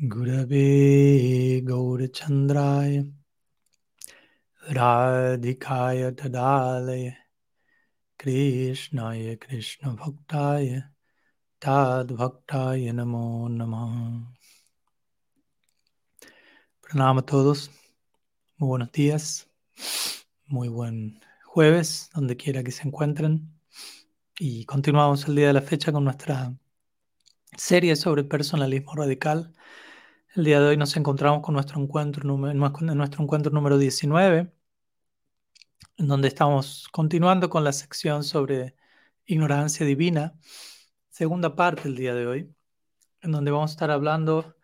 Gurave Gaurachandraya Radhikaya Tadalaya Krishnaya Krishna Bhaktaya Tad Bhaktaya Namo Namaha Pranama a todos, muy buenos días, muy buen jueves, donde quiera que se encuentren. Y continuamos el día de la fecha con nuestra serie sobre personalismo radical. El día de hoy nos encontramos con nuestro encuentro, nuestro encuentro número 19, en donde estamos continuando con la sección sobre ignorancia divina, segunda parte del día de hoy, en donde vamos a estar hablando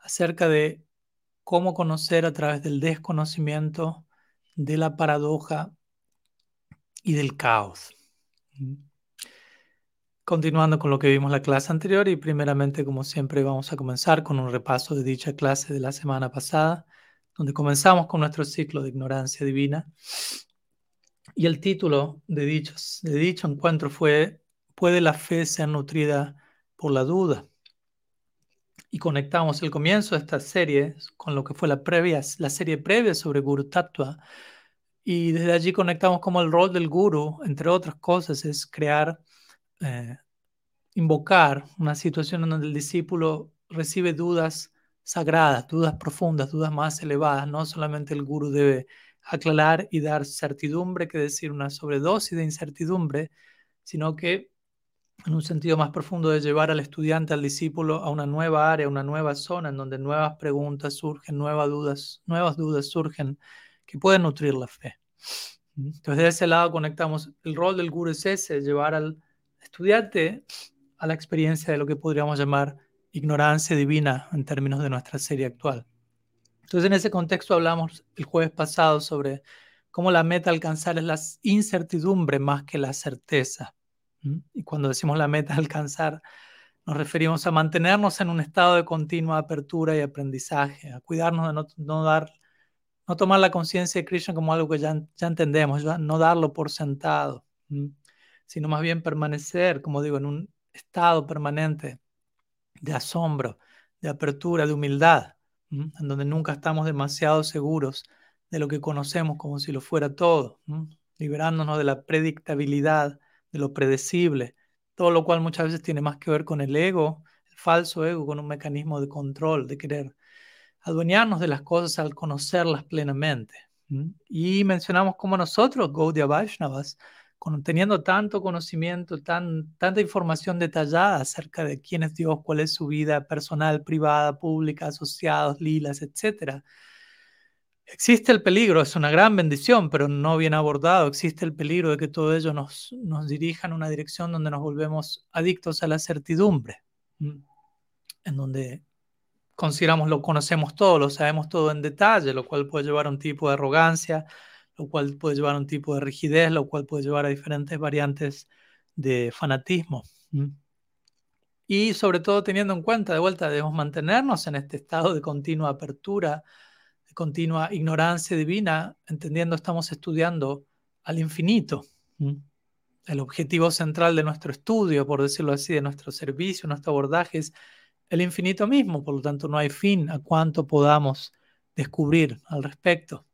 acerca de cómo conocer a través del desconocimiento de la paradoja y del caos. Continuando con lo que vimos la clase anterior y primeramente, como siempre, vamos a comenzar con un repaso de dicha clase de la semana pasada, donde comenzamos con nuestro ciclo de ignorancia divina. Y el título de, dichos, de dicho encuentro fue ¿Puede la fe ser nutrida por la duda? Y conectamos el comienzo de esta serie con lo que fue la, previa, la serie previa sobre Guru Tattva. Y desde allí conectamos como el rol del Guru, entre otras cosas, es crear eh, invocar una situación en donde el discípulo recibe dudas sagradas, dudas profundas, dudas más elevadas. No solamente el guru debe aclarar y dar certidumbre, que decir una sobredosis de incertidumbre, sino que en un sentido más profundo de llevar al estudiante, al discípulo a una nueva área, una nueva zona en donde nuevas preguntas surgen, nuevas dudas, nuevas dudas surgen que pueden nutrir la fe. Entonces de ese lado conectamos, el rol del guru es ese, llevar al estudiante a la experiencia de lo que podríamos llamar ignorancia divina en términos de nuestra serie actual. Entonces, en ese contexto hablamos el jueves pasado sobre cómo la meta alcanzar es la incertidumbre más que la certeza. Y cuando decimos la meta alcanzar, nos referimos a mantenernos en un estado de continua apertura y aprendizaje, a cuidarnos de no, dar, no tomar la conciencia de Krishna como algo que ya, ya entendemos, no darlo por sentado sino más bien permanecer, como digo, en un estado permanente de asombro, de apertura, de humildad, en donde nunca estamos demasiado seguros de lo que conocemos como si lo fuera todo, liberándonos de la predictabilidad, de lo predecible, todo lo cual muchas veces tiene más que ver con el ego, el falso ego, con un mecanismo de control, de querer adueñarnos de las cosas al conocerlas plenamente. Y mencionamos como nosotros, Gaudiya Vaishnavas, teniendo tanto conocimiento, tan, tanta información detallada acerca de quién es Dios, cuál es su vida personal, privada, pública, asociados, lilas, etc. Existe el peligro, es una gran bendición, pero no bien abordado. Existe el peligro de que todo ello nos, nos dirija en una dirección donde nos volvemos adictos a la certidumbre, en donde consideramos lo conocemos todo, lo sabemos todo en detalle, lo cual puede llevar a un tipo de arrogancia, lo cual puede llevar a un tipo de rigidez, lo cual puede llevar a diferentes variantes de fanatismo. Y sobre todo teniendo en cuenta, de vuelta, debemos mantenernos en este estado de continua apertura, de continua ignorancia divina, entendiendo estamos estudiando al infinito. El objetivo central de nuestro estudio, por decirlo así, de nuestro servicio, nuestro abordaje es el infinito mismo, por lo tanto no hay fin a cuánto podamos descubrir al respecto.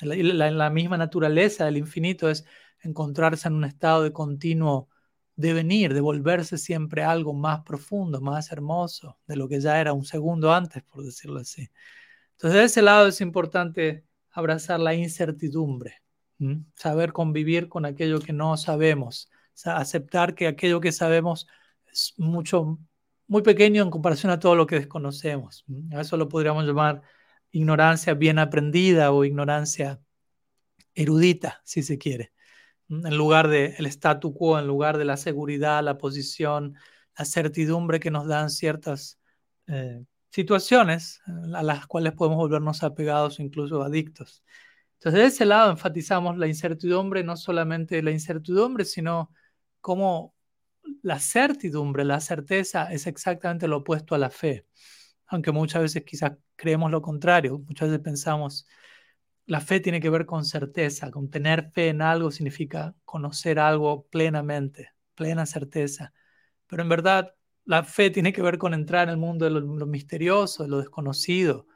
La, la, misma naturaleza del infinito es encontrarse en un estado de continuo devenir, de volverse siempre algo más profundo, más hermoso de lo que ya era un segundo antes, por decirlo así. Entonces, de ese lado es importante abrazar la incertidumbre, saber convivir con aquello que no sabemos, aceptar que aquello que sabemos es mucho, muy pequeño en comparación a todo lo que desconocemos. Eso lo podríamos llamar ignorancia bien aprendida o ignorancia erudita, si se quiere. En lugar del el statu quo, en lugar de la seguridad, la posición, la certidumbre que nos dan ciertas eh, situaciones eh, a las cuales podemos volvernos apegados o incluso adictos. Entonces, de ese lado enfatizamos la incertidumbre, no solamente la incertidumbre, sino cómo la certidumbre, la certeza es exactamente lo opuesto a la fe aunque muchas veces quizás creemos lo contrario, muchas veces pensamos, la fe tiene que ver con certeza, con tener fe en algo significa conocer algo plenamente, plena certeza. Pero en verdad, la fe tiene que ver con entrar en el mundo de lo, misterioso, de lo desconocido,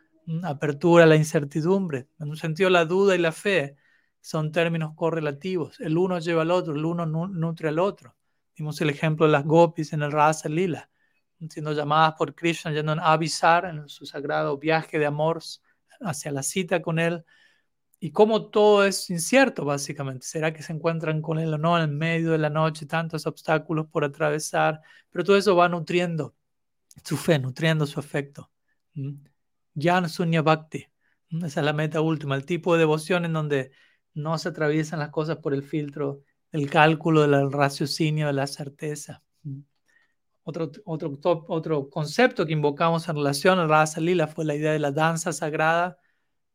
apertura a la incertidumbre. En un sentido, la duda y la fe son términos correlativos. El uno lleva al otro, el uno nutre al otro. Vimos el ejemplo de las gopis en el Rasa Lila, siendo llamadas por Krishna, yendo a avisar en su sagrado viaje de amor hacia la cita con él. Y cómo todo es incierto, básicamente. ¿Será que se encuentran con él o no en medio de la noche? Tantos obstáculos por atravesar. Pero todo eso va nutriendo su fe, nutriendo su afecto. Jan Sunya Bhakti. Esa es la meta última, el tipo de devoción en donde no se atraviesan las cosas por el filtro del cálculo, del raciocinio, de la certeza. Otro, otro, otro concepto que invocamos en relación al Rasa Lila fue la idea de la danza sagrada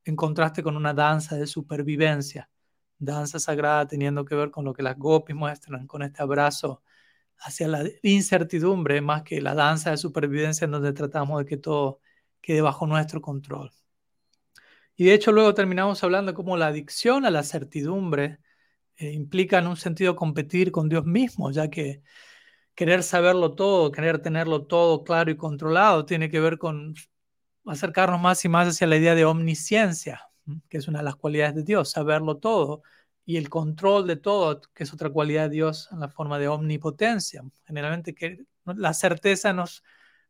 en contraste con una danza de supervivencia. Danza sagrada teniendo que ver con lo que las gopis muestran, con este abrazo hacia la incertidumbre, más que la danza de supervivencia en donde tratamos de que todo quede bajo nuestro control. Y de hecho luego terminamos hablando cómo la adicción a la certidumbre eh, implica en un sentido competir con Dios mismo, ya que querer saberlo todo, querer tenerlo todo claro y controlado, tiene que ver con acercarnos más y más hacia la idea de omnisciencia, que es una de las cualidades de Dios, saberlo todo, y el control de todo, que es otra cualidad de Dios en la forma de omnipotencia. Generalmente la certeza nos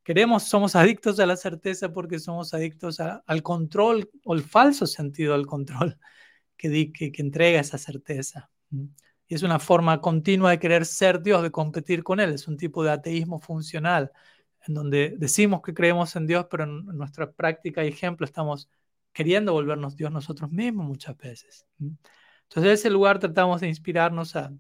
queremos, somos adictos a la certeza porque somos adictos al control o el falso sentido del control que, que entrega esa certeza. Y es una forma continua de querer ser Dios, de competir con Él. Es un tipo de ateísmo funcional, en donde decimos que creemos en Dios, pero en nuestra práctica y ejemplo estamos queriendo volvernos Dios nosotros mismos muchas veces. Entonces, en ese lugar tratamos de inspirarnos a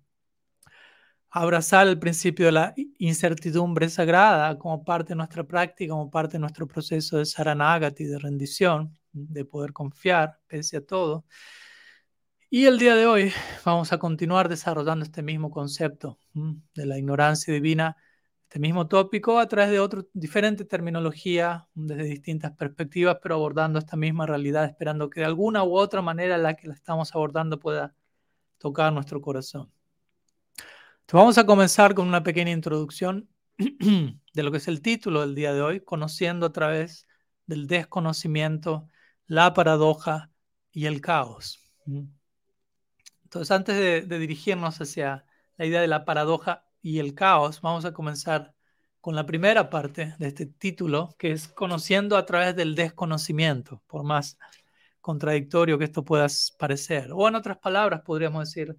abrazar el principio de la incertidumbre sagrada como parte de nuestra práctica, como parte de nuestro proceso de saranagati, de rendición, de poder confiar pese a todo. Y el día de hoy vamos a continuar desarrollando este mismo concepto de la ignorancia divina, este mismo tópico a través de otra diferente terminología, desde distintas perspectivas, pero abordando esta misma realidad, esperando que de alguna u otra manera la que la estamos abordando pueda tocar nuestro corazón. Entonces vamos a comenzar con una pequeña introducción de lo que es el título del día de hoy, conociendo a través del desconocimiento, la paradoja y el caos. Entonces, antes de, dirigirnos hacia la idea de la paradoja y el caos, vamos a comenzar con la primera parte de este título, que es conociendo a través del desconocimiento, por más contradictorio que esto pueda parecer. O en otras palabras, podríamos decir,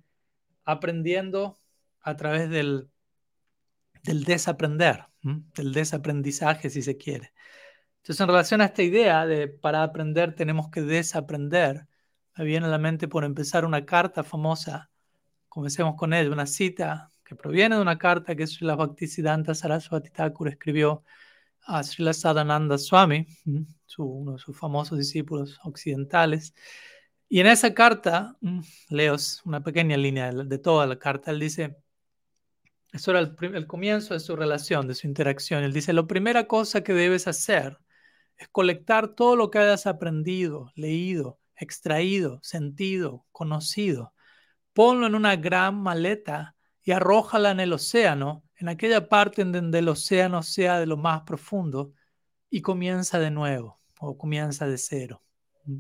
aprendiendo a través del, del desaprender, del desaprendizaje, si se quiere. Entonces, en relación a esta idea de para aprender tenemos que desaprender, me viene a la mente por empezar una carta famosa. Comencemos con ella, una cita que proviene de una carta que Srila Bhaktisiddhanta Saraswati Thakur escribió a Srila Sadananda Swami, uno de sus famosos discípulos occidentales. Y en esa carta, leo una pequeña línea de, toda la carta, él dice, eso era el, el, comienzo de su relación, de su interacción. Él dice, la primera cosa que debes hacer es colectar todo lo que hayas aprendido, leído, extraído, sentido, conocido. Ponlo en una gran maleta y arrójala en el océano, en aquella parte en donde el océano sea de lo más profundo, y comienza de nuevo o comienza de cero. Mm.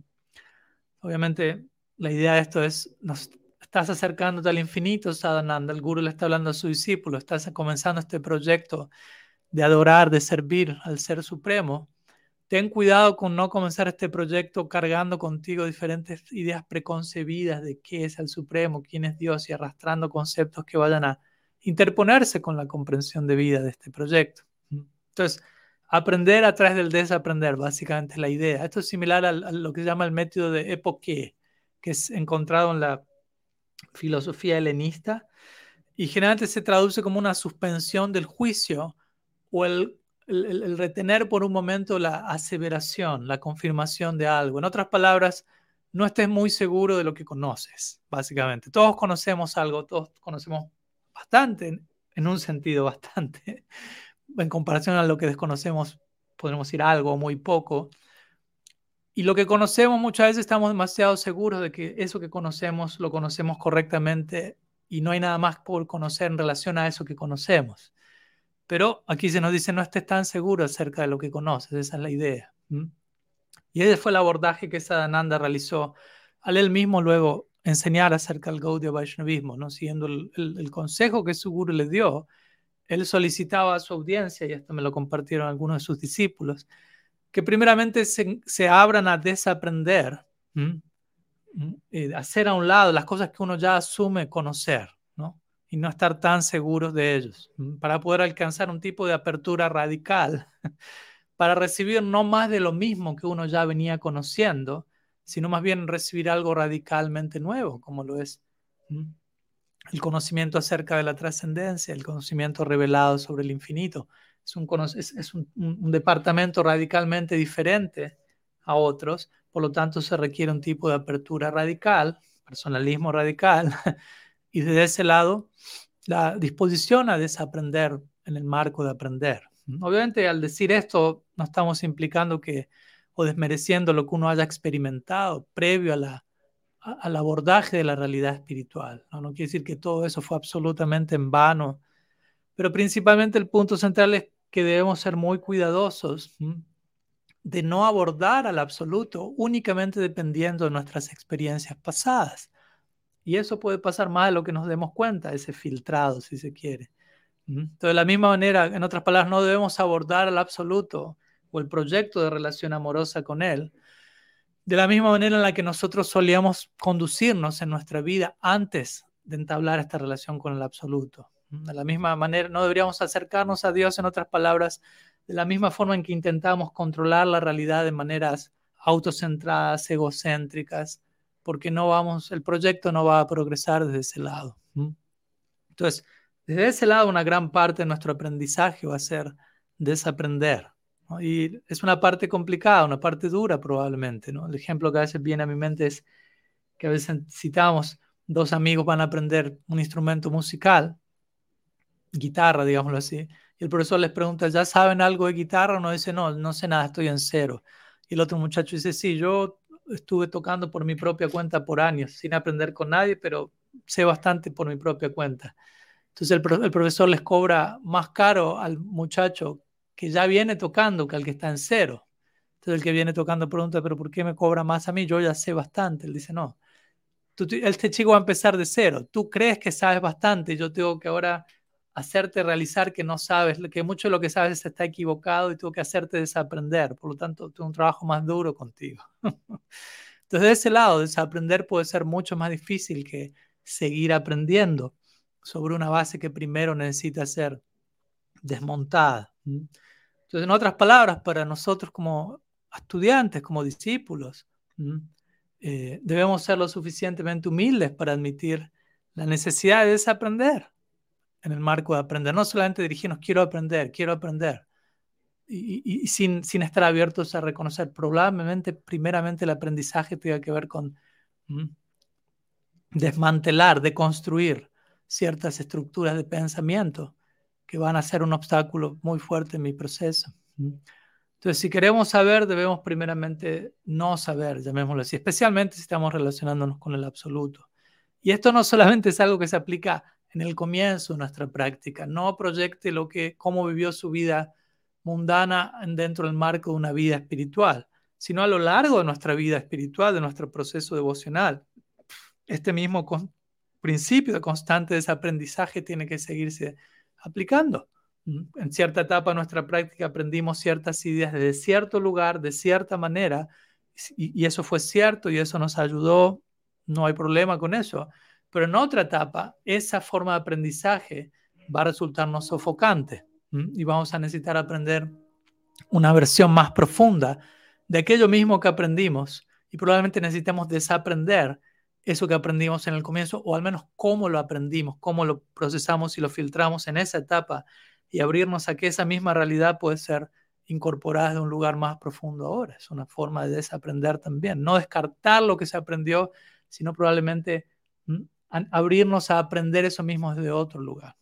Obviamente, la idea de esto es, nos estás acercándote al infinito, Sadhananda. El guru le está hablando a su discípulo, estás comenzando este proyecto de adorar, de servir al Ser Supremo ten cuidado con no comenzar este proyecto cargando contigo diferentes ideas preconcebidas de qué es el Supremo, quién es Dios y arrastrando conceptos que vayan a interponerse con la comprensión de vida de este proyecto. Entonces, aprender a través del desaprender, básicamente es la idea. Esto es similar a, lo que se llama el método de epoque, que es encontrado en la filosofía helenista y generalmente se traduce como una suspensión del juicio o el el, retener por un momento la aseveración, la confirmación de algo. En otras palabras, no estés muy seguro de lo que conoces, básicamente. Todos conocemos algo, todos conocemos bastante, en un sentido bastante. En comparación a lo que desconocemos, podemos decir algo muy poco. Y lo que conocemos muchas veces estamos demasiado seguros de que eso que conocemos lo conocemos correctamente y no hay nada más por conocer en relación a eso que conocemos. Pero aquí se nos dice no estés tan seguro acerca de lo que conoces, esa es la idea. Y ese fue el abordaje que Sadananda realizó al él mismo luego enseñar acerca del Gaudiya Vaishnavismo, ¿no? siguiendo el, consejo que su guru le dio. Él solicitaba a su audiencia, y esto me lo compartieron algunos de sus discípulos, que primeramente se, abran a desaprender, y hacer a un lado las cosas que uno ya asume conocer, ¿no? Y no estar tan seguros de ellos, para poder alcanzar un tipo de apertura radical, para recibir no más de lo mismo que uno ya venía conociendo, sino más bien recibir algo radicalmente nuevo, como lo es el conocimiento acerca de la trascendencia, el conocimiento revelado sobre el infinito. Es, un, es, un, departamento radicalmente diferente a otros, por lo tanto se requiere un tipo de apertura radical, personalismo radical, y desde ese lado la disposición a desaprender en el marco de aprender. Obviamente al decir esto no estamos implicando que o desmereciendo lo que uno haya experimentado previo a la, al abordaje de la realidad espiritual. ¿no? no quiere decir que todo eso fue absolutamente en vano, pero principalmente el punto central es que debemos ser muy cuidadosos de no abordar al absoluto únicamente dependiendo de nuestras experiencias pasadas. Y eso puede pasar más de lo que nos demos cuenta, ese filtrado, si se quiere. Entonces, de la misma manera, en otras palabras, no debemos abordar al absoluto o el proyecto de relación amorosa con Él, de la misma manera en la que nosotros solíamos conducirnos en nuestra vida antes de entablar esta relación con el absoluto. De la misma manera, no deberíamos acercarnos a Dios, en otras palabras, de la misma forma en que intentamos controlar la realidad de maneras autocentradas, egocéntricas, porque no vamos, el proyecto no va a progresar desde ese lado. Entonces, desde ese lado, una gran parte de nuestro aprendizaje va a ser desaprender. Y es una parte complicada, una parte dura probablemente. El ejemplo que a veces viene a mi mente es que a veces citamos, dos amigos van a aprender un instrumento musical, guitarra, digámoslo así, y el profesor les pregunta, ¿ya saben algo de guitarra? Uno dice, no, no sé nada, estoy en cero. Y el otro muchacho dice, sí, yo estuve tocando por mi propia cuenta por años, sin aprender con nadie, pero sé bastante por mi propia cuenta. Entonces el, profesor les cobra más caro al muchacho que ya viene tocando que al que está en cero. Entonces el que viene tocando pregunta, pero ¿por qué me cobra más a mí? Yo ya sé bastante. Él dice, no, este chico va a empezar de cero. Tú crees que sabes bastante, yo tengo que ahora hacerte realizar que no sabes, que mucho de lo que sabes está equivocado y tengo que hacerte desaprender. Por lo tanto, tengo un trabajo más duro contigo. Entonces, de ese lado, desaprender puede ser mucho más difícil que seguir aprendiendo sobre una base que primero necesita ser desmontada. Entonces, en otras palabras, para nosotros como estudiantes, como discípulos, eh, debemos ser lo suficientemente humildes para admitir la necesidad de desaprender en el marco de aprender. No solamente dirigirnos, quiero aprender, quiero aprender. Y, sin, sin, estar abiertos a reconocer, probablemente, primeramente, el aprendizaje tenga que ver con desmantelar, deconstruir ciertas estructuras de pensamiento que van a ser un obstáculo muy fuerte en mi proceso. Entonces, si queremos saber, debemos primeramente no saber, llamémoslo así, especialmente si estamos relacionándonos con el absoluto. Y esto no solamente es algo que se aplica en el comienzo de nuestra práctica, no proyecte lo que, cómo vivió su vida mundana dentro del marco de una vida espiritual, sino a lo largo de nuestra vida espiritual, de nuestro proceso devocional. Este mismo principio de constante desaprendizaje tiene que seguirse aplicando. En cierta etapa de nuestra práctica aprendimos ciertas ideas de cierto lugar, de cierta manera, y, eso fue cierto y eso nos ayudó, no hay problema con eso. Pero en otra etapa, esa forma de aprendizaje va a resultarnos sofocante y vamos a necesitar aprender una versión más profunda de aquello mismo que aprendimos y probablemente necesitemos desaprender eso que aprendimos en el comienzo, o al menos cómo lo aprendimos, cómo lo procesamos y lo filtramos en esa etapa, y abrirnos a que esa misma realidad puede ser incorporada de un lugar más profundo ahora. Es una forma de desaprender también. No descartar lo que se aprendió, sino probablemente abrirnos a aprender eso mismo desde otro lugar.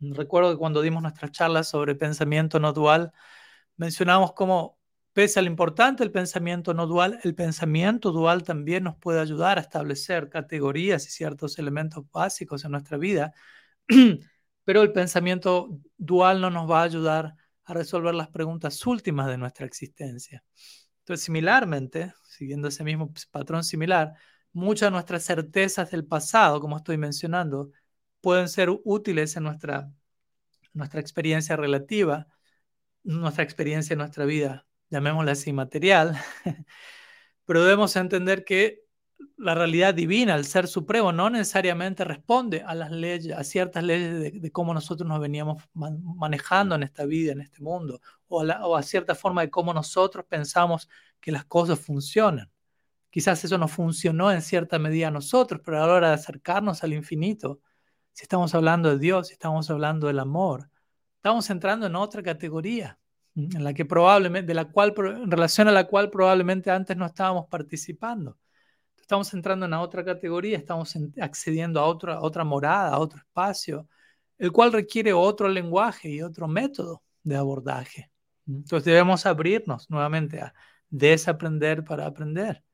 Recuerdo que cuando dimos nuestras charlas sobre pensamiento no dual, mencionamos cómo Pese a lo importante del pensamiento no dual, el pensamiento dual también nos puede ayudar a establecer categorías y ciertos elementos básicos en nuestra vida pero el pensamiento dual no nos va a ayudar a resolver las preguntas últimas de nuestra existencia. Entonces, similarmente, siguiendo ese mismo patrón similar, muchas de nuestras certezas del pasado, como estoy mencionando, pueden ser útiles en nuestra, nuestra experiencia relativa, nuestra experiencia en nuestra vida, llamémosla así, material, pero debemos entender que la realidad divina, el ser supremo, no necesariamente responde a las leyes, a ciertas leyes de, cómo nosotros nos veníamos manejando en esta vida, en este mundo, o a, o a cierta forma de cómo nosotros pensamos que las cosas funcionan. Quizás eso no funcionó en cierta medida a nosotros, pero a la hora de acercarnos al infinito, si estamos hablando de Dios, si estamos hablando del amor, estamos entrando en otra categoría, en la que probablemente, de la cual, en relación a la cual probablemente antes no estábamos participando estamos entrando en otra categoría, estamos accediendo a otra, a otra morada, a otro espacio, el cual requiere otro lenguaje y otro método de abordaje. Entonces debemos abrirnos nuevamente a desaprender para aprender.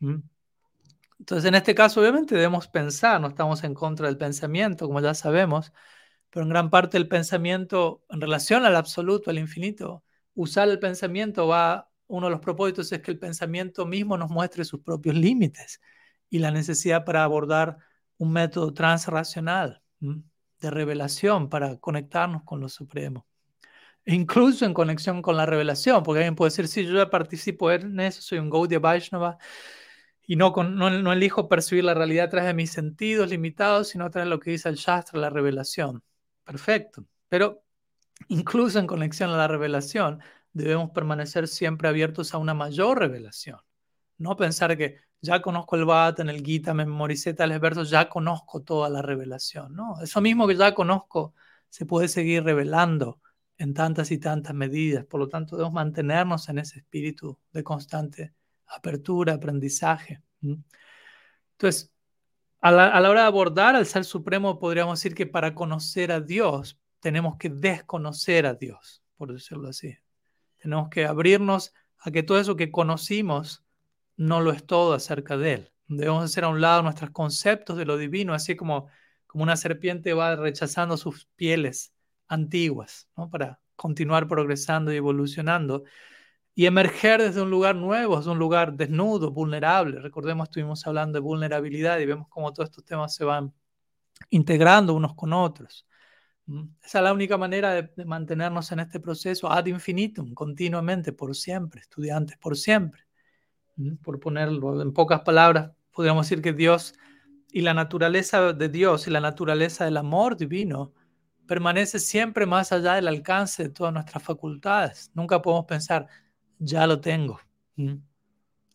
Entonces en este caso obviamente debemos pensar, no estamos en contra del pensamiento, como ya sabemos, pero en gran parte el pensamiento en relación al absoluto, al infinito, usar el pensamiento va uno de los propósitos es que el pensamiento mismo nos muestre sus propios límites y la necesidad para abordar un método transracional de revelación para conectarnos con lo supremo. E incluso en conexión con la revelación, porque alguien puede decir, sí, yo ya participo en eso, soy un Gaudiya Vaishnava y no, no, no, elijo percibir la realidad a través de mis sentidos limitados, sino a través de lo que dice el Shastra, la revelación. Perfecto. Pero incluso en conexión a la revelación, debemos permanecer siempre abiertos a una mayor revelación. No pensar que ya conozco el en el Gita, me memoricé tales versos, ya conozco toda la revelación. No, eso mismo que ya conozco se puede seguir revelando en tantas y tantas medidas. Por lo tanto, debemos mantenernos en ese espíritu de constante apertura, aprendizaje. Entonces, a la, a la hora de abordar al Ser Supremo, podríamos decir que para conocer a Dios, tenemos que desconocer a Dios, por decirlo así. Tenemos que abrirnos a que todo eso que conocimos no lo es todo acerca de Él. Debemos hacer a un lado nuestros conceptos de lo divino, así como, como una serpiente va rechazando sus pieles antiguas, ¿no? para continuar progresando y evolucionando y emerger desde un lugar nuevo, desde un lugar desnudo, vulnerable. Recordemos, estuvimos hablando de vulnerabilidad y vemos cómo todos estos temas se van integrando unos con otros. Esa es la única manera de, mantenernos en este proceso ad infinitum, continuamente, por siempre, estudiantes por siempre. Por ponerlo en pocas palabras, podríamos decir que Dios y la naturaleza de Dios y la naturaleza del amor divino permanece siempre más allá del alcance de todas nuestras facultades. Nunca podemos pensar, ya lo tengo.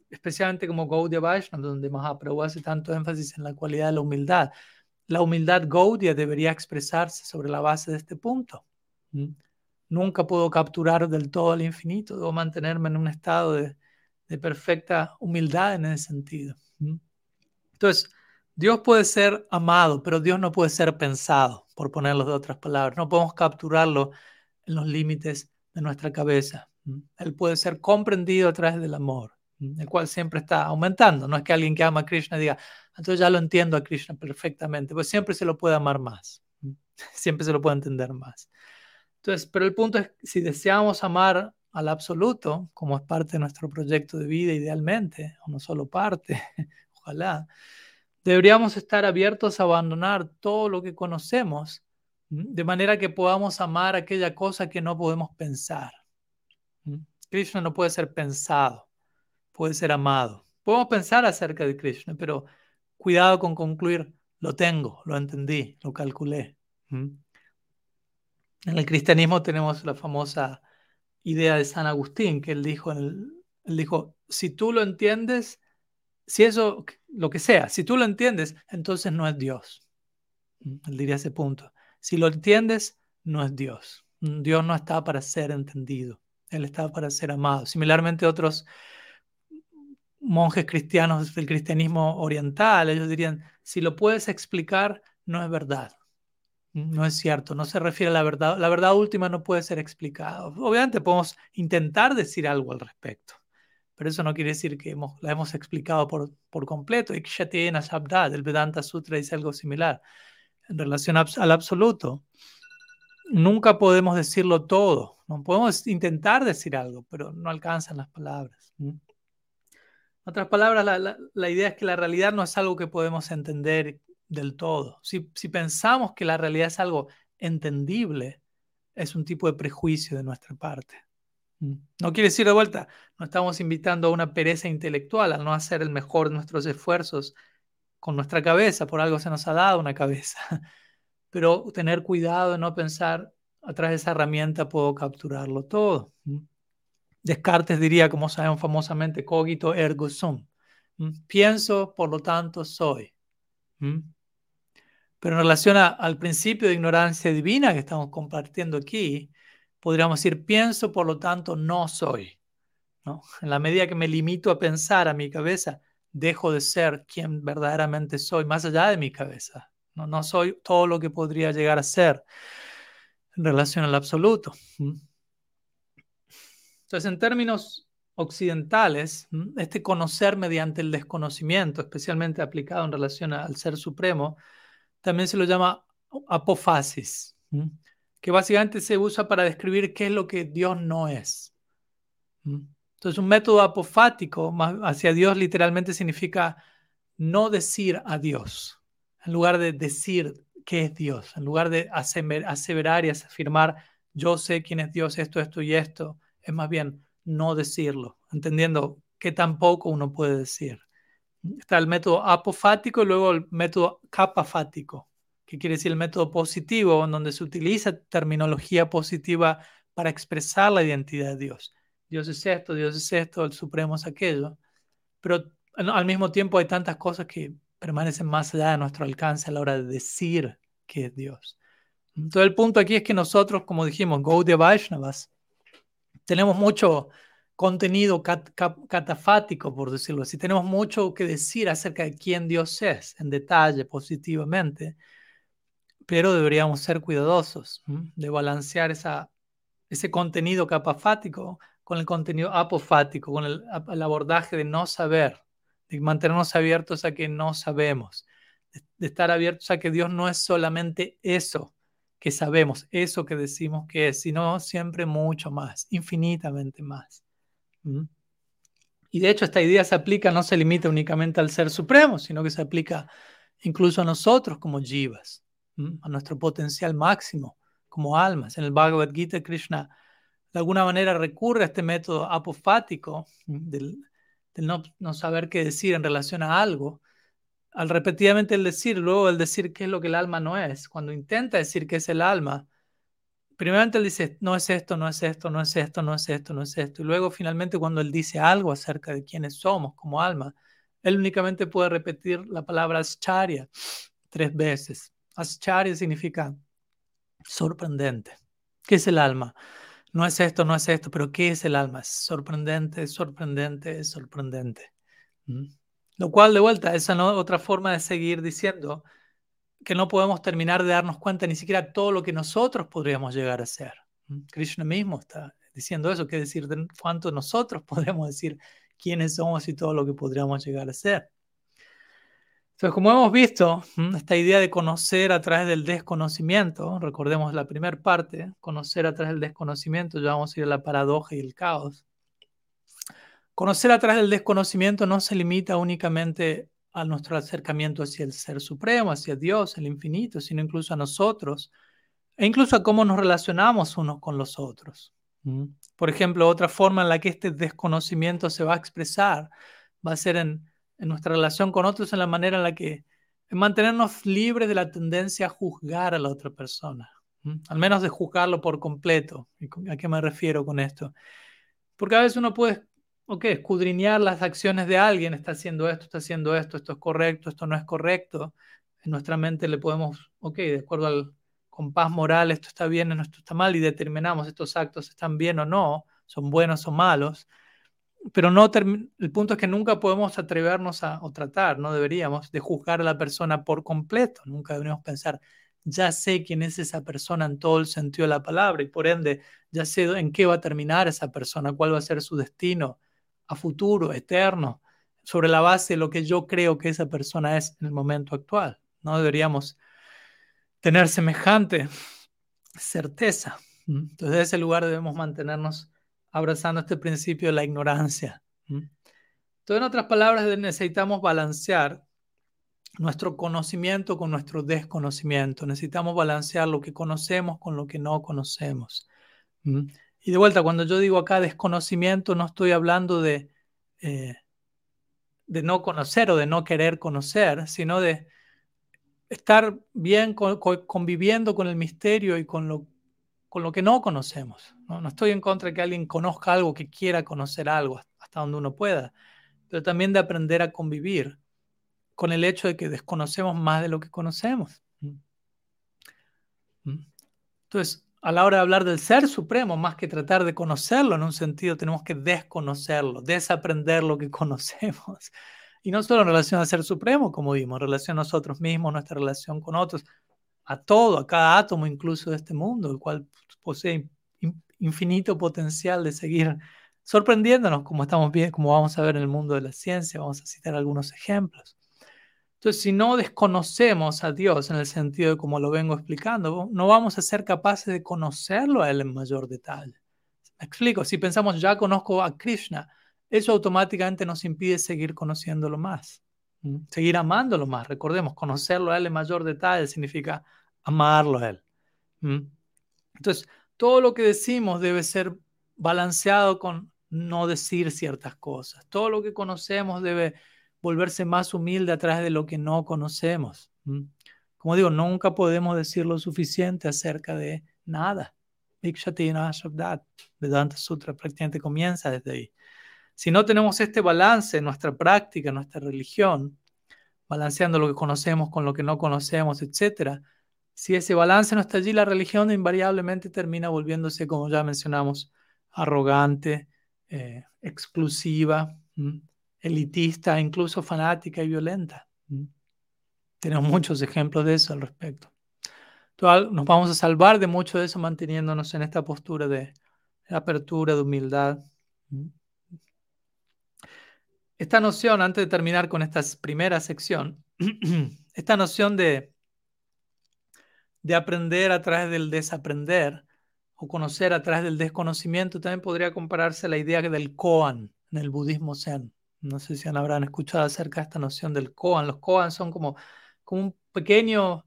Especialmente como Gaudiya Vaishnava, donde Mahaprabhu hace tanto énfasis en la cualidad de la humildad. La humildad Gaudia debería expresarse sobre la base de este punto. Nunca puedo capturar del todo el infinito, debo mantenerme en un estado de, perfecta humildad en ese sentido. Entonces, Dios puede ser amado, pero Dios no puede ser pensado, por ponerlo de otras palabras. No podemos capturarlo en los límites de nuestra cabeza. Él puede ser comprendido a través del amor, el cual siempre está aumentando. No es que alguien que ama a Krishna diga, entonces ya lo entiendo a Krishna perfectamente, pues siempre se lo puede amar más, siempre se lo puede entender más. Entonces, pero el punto es, si deseamos amar al absoluto, como es parte de nuestro proyecto de vida idealmente, o no solo parte, ojalá, deberíamos estar abiertos a abandonar todo lo que conocemos, de manera que podamos amar aquella cosa que no podemos pensar. Krishna no puede ser pensado, puede ser amado. Podemos pensar acerca de Krishna, pero cuidado con concluir, lo tengo, lo entendí, lo calculé. En el cristianismo tenemos la famosa idea de San Agustín, que él dijo, él dijo, si tú lo entiendes, si eso, lo que sea, si tú lo entiendes, entonces no es Dios. Él diría ese punto. Si lo entiendes, no es Dios. Dios no está para ser entendido, Él está para ser amado. Similarmente otros monjes cristianos del cristianismo oriental, ellos dirían, si lo puedes explicar, no es verdad. No es cierto, no se refiere a la verdad. La verdad última no puede ser explicada. Obviamente podemos intentar decir algo al respecto, pero eso no quiere decir que hemos, la hemos explicado por, por completo. el Vedanta Sutra dice algo similar en relación al absoluto. Nunca podemos decirlo todo. No podemos intentar decir algo, pero no alcanzan las palabras. En otras palabras, la, idea es que la realidad no es algo que podemos entender del todo. Si, si pensamos que la realidad es algo entendible, es un tipo de prejuicio de nuestra parte. No quiere decir de vuelta, no estamos invitando a una pereza intelectual al no hacer el mejor de nuestros esfuerzos con nuestra cabeza, por algo se nos ha dado una cabeza. Pero tener cuidado de no pensar, a través de esa herramienta puedo capturarlo todo. Descartes diría, como sabemos famosamente, cogito ergo sum. Pienso, por lo tanto, soy. Pero en relación al principio de ignorancia divina que estamos compartiendo aquí, podríamos decir, pienso, por lo tanto, no soy. ¿no? En la medida que me limito a pensar a mi cabeza, dejo de ser quien verdaderamente soy, más allá de mi cabeza. No, soy todo lo que podría llegar a ser en relación al absoluto. Entonces, en términos occidentales, este conocer mediante el desconocimiento, especialmente aplicado en relación al Ser Supremo, también se lo llama apofasis, que básicamente se usa para describir qué es lo que Dios no es. Entonces, un método apofático hacia Dios literalmente significa no decir a Dios, en lugar de decir qué es Dios, en lugar de aseverar y afirmar yo sé quién es Dios, esto, esto y esto, es más bien no decirlo, entendiendo que tampoco uno puede decir. Está el método apofático y luego el método capafático, que quiere decir el método positivo, en donde se utiliza terminología positiva para expresar la identidad de Dios. Dios es esto, Dios es esto, el Supremo es aquello. Pero al mismo tiempo hay tantas cosas que permanecen más allá de nuestro alcance a la hora de decir que es Dios. Entonces el punto aquí es que nosotros, como dijimos, Gaudiya Vaishnavas, tenemos mucho contenido catafático, por decirlo así. Tenemos mucho que decir acerca de quién Dios es, en detalle, positivamente, pero deberíamos ser cuidadosos de balancear ese contenido capafático con el contenido apofático, con el, abordaje de no saber, de mantenernos abiertos a que no sabemos, de, estar abiertos a que Dios no es solamente eso que sabemos, eso que decimos que es, sino siempre mucho más, infinitamente más. Y de hecho esta idea se aplica, no se limita únicamente al Ser Supremo, sino que se aplica incluso a nosotros como jivas, a nuestro potencial máximo como almas. En el Bhagavad Gita, Krishna de alguna manera recurre a este método apofático del, no, saber qué decir en relación a algo, al repetidamente el decir, luego el decir qué es lo que el alma no es, cuando intenta decir qué es el alma, primeramente él dice, no es esto, no es esto, no es esto, no es esto, no es esto, y luego finalmente cuando él dice algo acerca de quiénes somos como alma, él únicamente puede repetir la palabra ascharya tres veces. Ascharya significa sorprendente. ¿Qué es el alma? No es esto, no es esto, pero ¿qué es el alma? Es sorprendente, sorprendente, sorprendente. Lo cual, de vuelta, esa no otra forma de seguir diciendo que no podemos terminar de darnos cuenta ni siquiera todo lo que nosotros podríamos llegar a ser. Krishna mismo está diciendo eso, que decir de cuánto nosotros podemos decir quiénes somos y todo lo que podríamos llegar a ser. Entonces, como hemos visto, esta idea de conocer a través del desconocimiento, recordemos la primera parte, conocer a través del desconocimiento, ya vamos a ir a la paradoja y el caos. Conocer a través del desconocimiento no se limita únicamente a nuestro acercamiento hacia el Ser Supremo, hacia Dios, el infinito, sino incluso a nosotros, e incluso a cómo nos relacionamos unos con los otros. Por ejemplo, otra forma en la que este desconocimiento se va a expresar va a ser en en nuestra relación con otros, en la manera en la que mantenernos libres de la tendencia a juzgar a la otra persona, al menos de juzgarlo por completo. ¿A qué me refiero con esto? Porque a veces uno puede, ok, escudriñar las acciones de alguien, está haciendo esto, está haciendo esto, esto es correcto, esto no es correcto. En nuestra mente le podemos, ok, de acuerdo al compás moral, esto está bien, esto está mal, y determinamos estos actos están bien o no, son buenos o malos pero no el punto es que nunca podemos atrevernos a, o tratar, no deberíamos, de juzgar a la persona por completo. Nunca deberíamos pensar, ya sé quién es esa persona en todo el sentido de la palabra y por ende ya sé en qué va a terminar esa persona, cuál va a ser su destino a futuro, eterno, sobre la base de lo que yo creo que esa persona es en el momento actual. No deberíamos tener semejante certeza. Entonces, desde ese lugar debemos mantenernos abrazando este principio de la ignorancia. Entonces, en otras palabras, necesitamos balancear nuestro conocimiento con nuestro desconocimiento. Necesitamos balancear lo que conocemos con lo que no conocemos. Y de vuelta, cuando yo digo acá desconocimiento, no estoy hablando de, eh, de no conocer o de no querer conocer, sino de estar bien conviviendo con el misterio y con lo, con lo que no conocemos. ¿No? estoy en contra de que alguien conozca algo, que quiera conocer algo hasta donde uno pueda, pero también de aprender a convivir con el hecho de que desconocemos más de lo que conocemos. Entonces, a la hora de hablar del ser supremo, más que tratar de conocerlo en un sentido, tenemos que desconocerlo, desaprender lo que conocemos. Y no solo en relación al ser supremo, como vimos, en relación a nosotros mismos, nuestra relación con otros, a todo, a cada átomo incluso de este mundo, el cual posee infinito potencial de seguir sorprendiéndonos, como estamos bien, como vamos a ver en el mundo de la ciencia, vamos a citar algunos ejemplos. Entonces, si no desconocemos a Dios en el sentido de como lo vengo explicando, no vamos a ser capaces de conocerlo a Él en mayor detalle. Me explico, si pensamos ya conozco a Krishna, eso automáticamente nos impide seguir conociéndolo más, seguir amándolo más. Recordemos, conocerlo a Él en mayor detalle significa amarlo a Él. Entonces, todo lo que decimos debe ser balanceado con no decir ciertas cosas. Todo lo que conocemos debe volverse más humilde a través de lo que no conocemos. Como digo, nunca podemos decir lo suficiente acerca de nada. Vedanta Sutra prácticamente comienza desde ahí. Si no tenemos este balance en nuestra práctica, en nuestra religión, balanceando lo que conocemos con lo que no conocemos, etc., si ese balance no está allí, la religión invariablemente termina volviéndose, como ya mencionamos, arrogante, eh, exclusiva, elitista, incluso fanática y violenta. Tenemos muchos ejemplos de eso al respecto. nos vamos a salvar de mucho de eso manteniéndonos en esta postura de apertura, de humildad. Esta noción, antes de terminar con esta primera sección, esta noción de, de aprender a través del desaprender o conocer a través del desconocimiento también podría compararse a la idea del koan en el budismo zen. No sé si habrán escuchado acerca de esta noción del koan. Los koan son como, como un pequeño...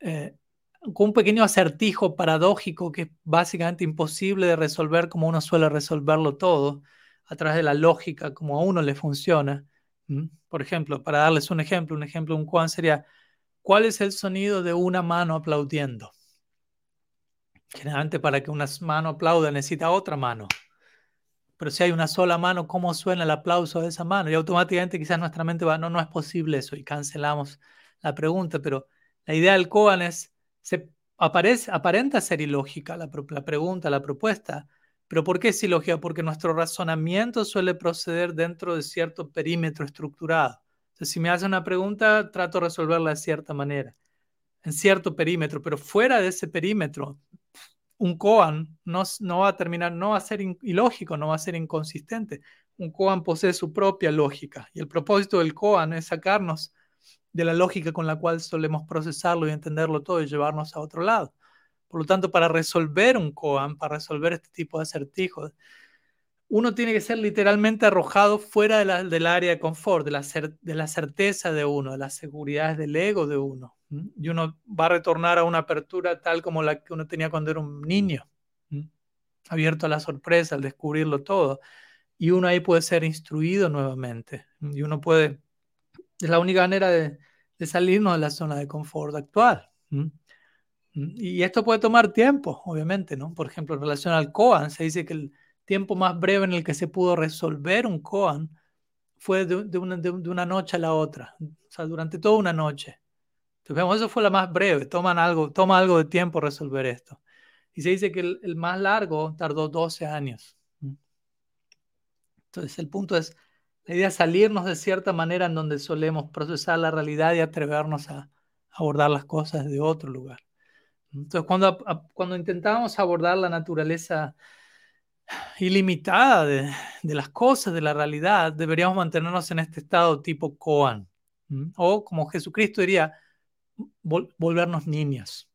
Eh, un pequeño acertijo paradójico que es básicamente imposible de resolver como uno suele resolverlo todo, a través de la lógica, como a uno le funciona. Por ejemplo, para darles un ejemplo, un ejemplo, un koan sería, ¿cuál es el sonido de una mano aplaudiendo? Generalmente para que una mano aplauda necesita otra mano pero si hay una sola mano, ¿cómo suena el aplauso de esa mano? Y automáticamente quizás nuestra mente va, no, no es posible eso y cancelamos la pregunta, pero la idea del Koan es, se aparece, aparenta ser ilógica la, la pregunta, la propuesta, pero ¿por qué es ilógica? Porque nuestro razonamiento suele proceder dentro de cierto perímetro estructurado. Si me hace una pregunta, trato de resolverla de cierta manera, en cierto perímetro, pero fuera de ese perímetro, un koan no, no, va a terminar, no va a ser ilógico, no va a ser inconsistente. Un koan posee su propia lógica y el propósito del koan es sacarnos de la lógica con la cual solemos procesarlo y entenderlo todo y llevarnos a otro lado. Por lo tanto, para resolver un koan, para resolver este tipo de acertijos, uno tiene que ser literalmente arrojado fuera del área de confort, de la, de la certeza de uno, de las seguridades del ego de uno y uno va a retornar a una apertura tal como la que uno tenía cuando era un niño, abierto a la sorpresa, al descubrirlo todo. Y uno ahí puede ser instruido nuevamente. Y uno puede, es la única manera de, salirnos de la zona de confort actual. Y esto puede tomar tiempo, obviamente, ¿no? Por ejemplo, en relación al Koan, se dice que el tiempo más breve en el que se pudo resolver un Koan fue de, una, de una noche a la otra, o sea, durante toda una noche. Entonces, vemos, eso fue la más breve, toman algo, toma algo de tiempo resolver esto. Y se dice que el, más largo tardó 12 años. Entonces, el punto es, la idea es salirnos de cierta manera en donde solemos procesar la realidad y atrevernos a abordar las cosas de otro lugar. Entonces, cuando, cuando intentamos abordar la naturaleza ilimitada de, las cosas, de la realidad, deberíamos mantenernos en este estado tipo Koan. O como Jesucristo diría, volvernos niños.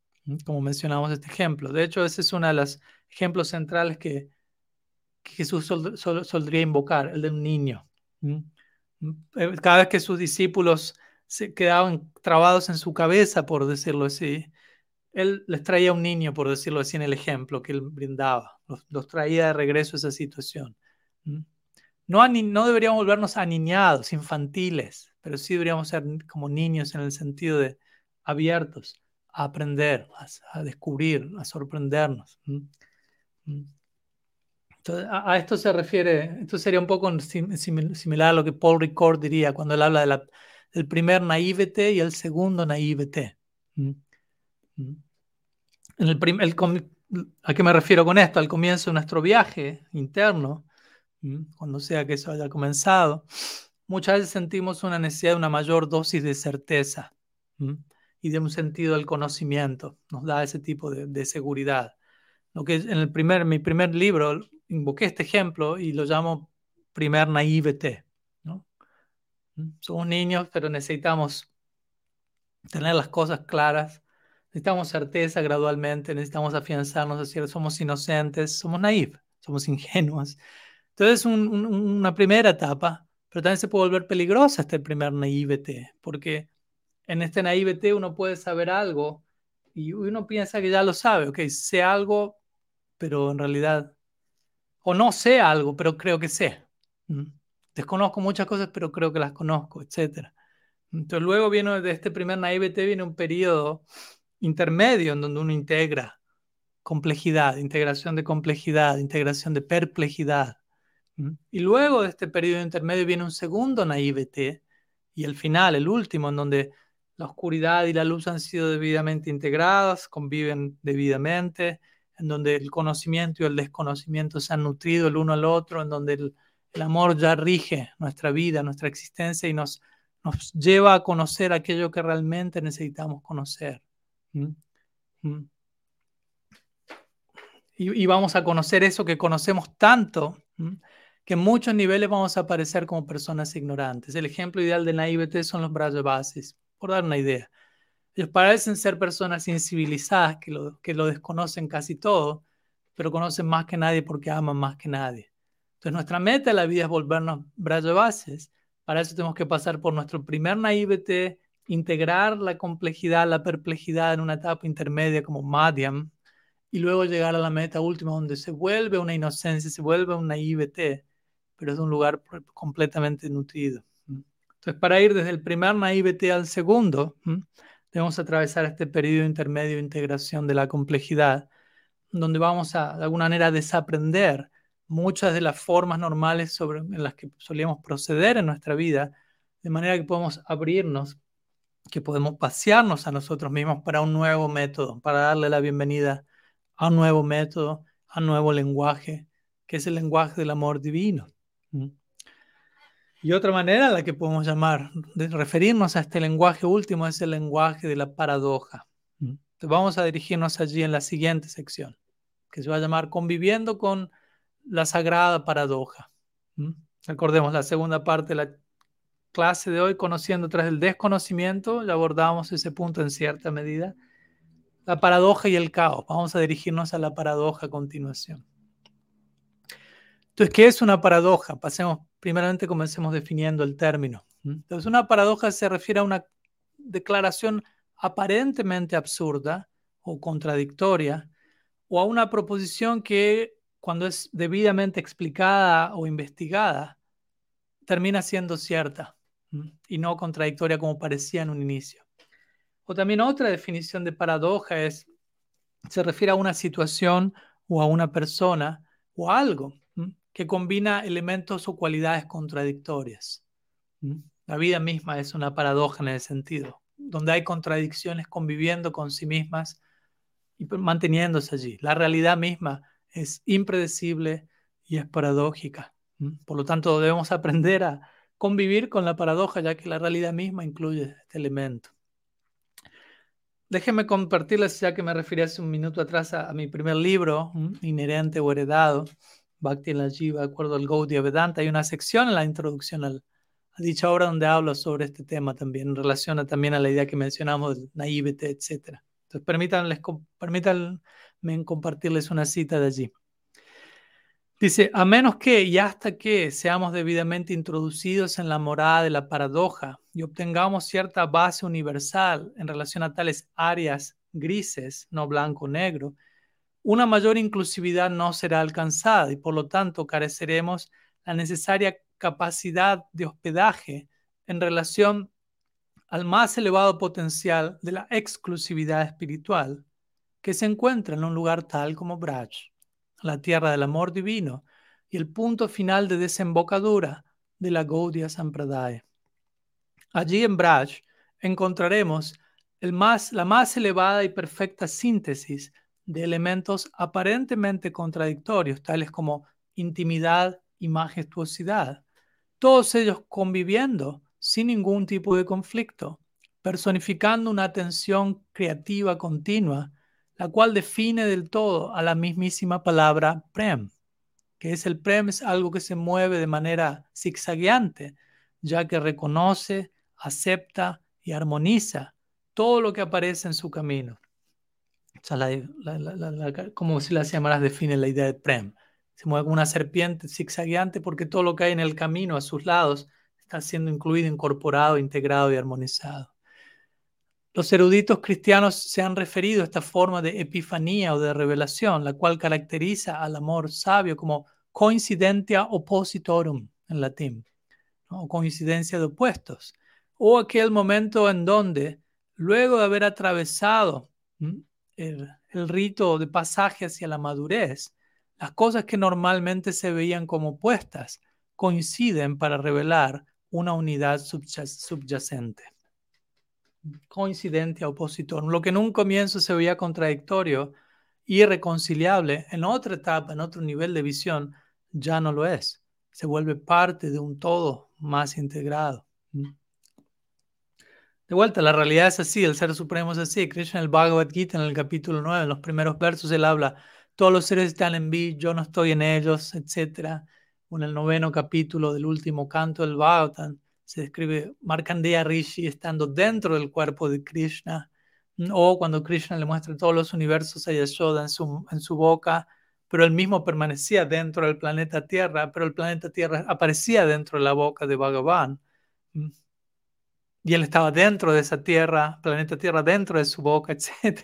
como mencionamos este ejemplo. De hecho, ese es uno de los ejemplos centrales que, Jesús solía invocar, el de un niño. Eh, cada vez que sus discípulos se quedaban trabados en su cabeza, por decirlo así, él les traía un niño, por decirlo así, en el ejemplo que él brindaba. Los, traía de regreso a esa situación. No, no deberíamos volvernos aniñados, infantiles, pero sí deberíamos ser como niños en el sentido de abiertos a aprender, a, descubrir, a sorprendernos. a, esto se refiere, esto sería un poco similar a lo que Paul Ricord diría cuando él habla de la, del primer naivete y el segundo naivete. En el, ¿A qué me refiero con esto? Al comienzo de nuestro viaje interno, cuando sea que eso haya comenzado, muchas veces sentimos una necesidad de una mayor dosis de certeza y de un sentido del conocimiento. Nos da ese tipo de, seguridad. Lo que en el primer, mi primer libro invoqué este ejemplo y lo llamo primer naivete. ¿no? Somos niños, pero necesitamos tener las cosas claras. Necesitamos certeza gradualmente, necesitamos afianzarnos, decir, somos inocentes, somos naivos, somos ingenuos. Entonces, una primera etapa, pero también se puede volver peligrosa este primer naivete, porque en este naivete uno puede saber algo y uno piensa que ya lo sabe, ok, sé algo, pero en realidad, o no sé algo, pero creo que sé. Desconozco muchas cosas, pero creo que las conozco, etc. Entonces luego viene de este primer naivete, viene un periodo intermedio en donde uno integra complejidad, integración de complejidad, integración de perplejidad, y luego de este periodo intermedio viene un segundo naivete y el final, el último, en donde la oscuridad y la luz han sido debidamente integradas, conviven debidamente, en donde el conocimiento y el desconocimiento se han nutrido el uno al otro, en donde el, amor ya rige nuestra vida, nuestra existencia y nos, nos lleva a conocer aquello que realmente necesitamos conocer. Y, vamos a conocer eso que conocemos tanto que en muchos niveles vamos a aparecer como personas ignorantes. El ejemplo ideal de naivete son los bases, por dar una idea. Ellos parecen ser personas incivilizadas que lo, que lo desconocen casi todo, pero conocen más que nadie porque aman más que nadie. Entonces nuestra meta en la vida es volvernos bases. Para eso tenemos que pasar por nuestro primer naivete, integrar la complejidad, la perplejidad en una etapa intermedia como Madiam, y luego llegar a la meta última donde se vuelve una inocencia, se vuelve un naivete pero es un lugar completamente nutrido. Entonces, para ir desde el primer naivete al segundo, debemos atravesar este periodo intermedio de integración de la complejidad, donde vamos a, de alguna manera, desaprender muchas de las formas normales sobre, en las que solíamos proceder en nuestra vida, de manera que podemos abrirnos, que podemos pasearnos a nosotros mismos para un nuevo método, para darle la bienvenida a un nuevo método, a un nuevo lenguaje, que es el lenguaje del amor divino. Y otra manera en la que podemos llamar, de referirnos a este lenguaje último es el lenguaje de la paradoja. Entonces vamos a dirigirnos allí en la siguiente sección, que se va a llamar Conviviendo con la sagrada paradoja. Recordemos la segunda parte de la clase de hoy, conociendo tras el desconocimiento, ya abordamos ese punto en cierta medida. La paradoja y el caos. Vamos a dirigirnos a la paradoja a continuación. Entonces, ¿qué es una paradoja? Pasemos, primeramente comencemos definiendo el término. Entonces, una paradoja se refiere a una declaración aparentemente absurda o contradictoria o a una proposición que cuando es debidamente explicada o investigada termina siendo cierta y no contradictoria como parecía en un inicio. O también otra definición de paradoja es, se refiere a una situación o a una persona o algo que combina elementos o cualidades contradictorias. La vida misma es una paradoja en ese sentido, donde hay contradicciones conviviendo con sí mismas y manteniéndose allí. La realidad misma es impredecible y es paradójica. Por lo tanto, debemos aprender a convivir con la paradoja, ya que la realidad misma incluye este elemento. Déjenme compartirles, ya que me referí hace un minuto atrás a, mi primer libro, Inherente o Heredado, Bhakti la Jiva, de acuerdo al Gaudiya Vedanta. Hay una sección en la introducción a dicha obra donde habla sobre este tema también, en relación también a la idea que mencionamos naivete, etc. Entonces, permítanles, permítanme compartirles una cita de allí. Dice, a menos que y hasta que seamos debidamente introducidos en la morada de la paradoja y obtengamos cierta base universal en relación a tales áreas grises, no blanco-negro, una mayor inclusividad no será alcanzada y por lo tanto careceremos la necesaria capacidad de hospedaje en relación al más elevado potencial de la exclusividad espiritual que se encuentra en un lugar tal como Braj, la tierra del amor divino y el punto final de desembocadura de la Gaudiya Sampradaya. Allí en Braj encontraremos la más elevada y perfecta síntesis de elementos aparentemente contradictorios, tales como intimidad y majestuosidad, todos ellos conviviendo sin ningún tipo de conflicto, personificando una atención creativa continua, la cual define del todo a la mismísima palabra prem, que es el prem, es algo que se mueve de manera zigzagueante, ya que reconoce, acepta y armoniza todo lo que aparece en su camino. como si las llamaras define la idea de prem. Se mueve como una serpiente zigzagueante porque todo lo que hay en el camino a sus lados está siendo incluido, incorporado, integrado y armonizado. Los eruditos cristianos se han referido a esta forma de epifanía o de revelación, la cual caracteriza al amor sabio como coincidentia oppositorum en latín, o coincidencia de opuestos, o aquel momento en donde, luego de haber atravesado el, el rito de pasaje hacia la madurez, las cosas que normalmente se veían como opuestas coinciden para revelar una unidad subyacente. Coincidente opositor. Lo que en un comienzo se veía contradictorio, irreconciliable, en otra etapa, en otro nivel de visión, ya no lo es. Se vuelve parte de un todo más integrado. De vuelta, la realidad es así, el Ser Supremo es así. Krishna en el Bhagavad Gita, en el capítulo 9, en los primeros versos, él habla, todos los seres están en mí, yo no estoy en ellos, etc en el noveno capítulo del último canto del Bhagavatam, se describe Markandeya Rishi estando dentro del cuerpo de Krishna, o cuando Krishna le muestra todos los universos a Yashoda en su, en su boca, pero él mismo permanecía dentro del planeta Tierra, pero el planeta Tierra aparecía dentro de la boca de Bhagavan. Y él estaba dentro de esa tierra, planeta Tierra dentro de su boca, etc.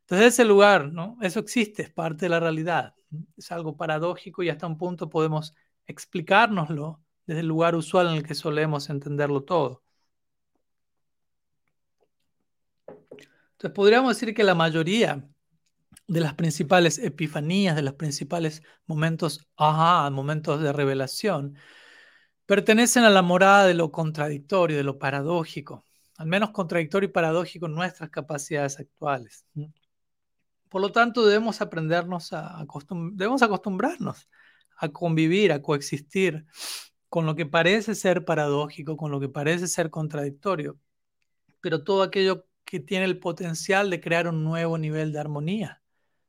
Entonces ese lugar, ¿no? Eso existe, es parte de la realidad. Es algo paradójico y hasta un punto podemos explicárnoslo desde el lugar usual en el que solemos entenderlo todo. Entonces podríamos decir que la mayoría de las principales epifanías, de los principales momentos, ajá, momentos de revelación, pertenecen a la morada de lo contradictorio, de lo paradójico, al menos contradictorio y paradójico en nuestras capacidades actuales. Por lo tanto, debemos aprendernos a debemos acostumbrarnos a convivir, a coexistir con lo que parece ser paradójico, con lo que parece ser contradictorio, pero todo aquello que tiene el potencial de crear un nuevo nivel de armonía,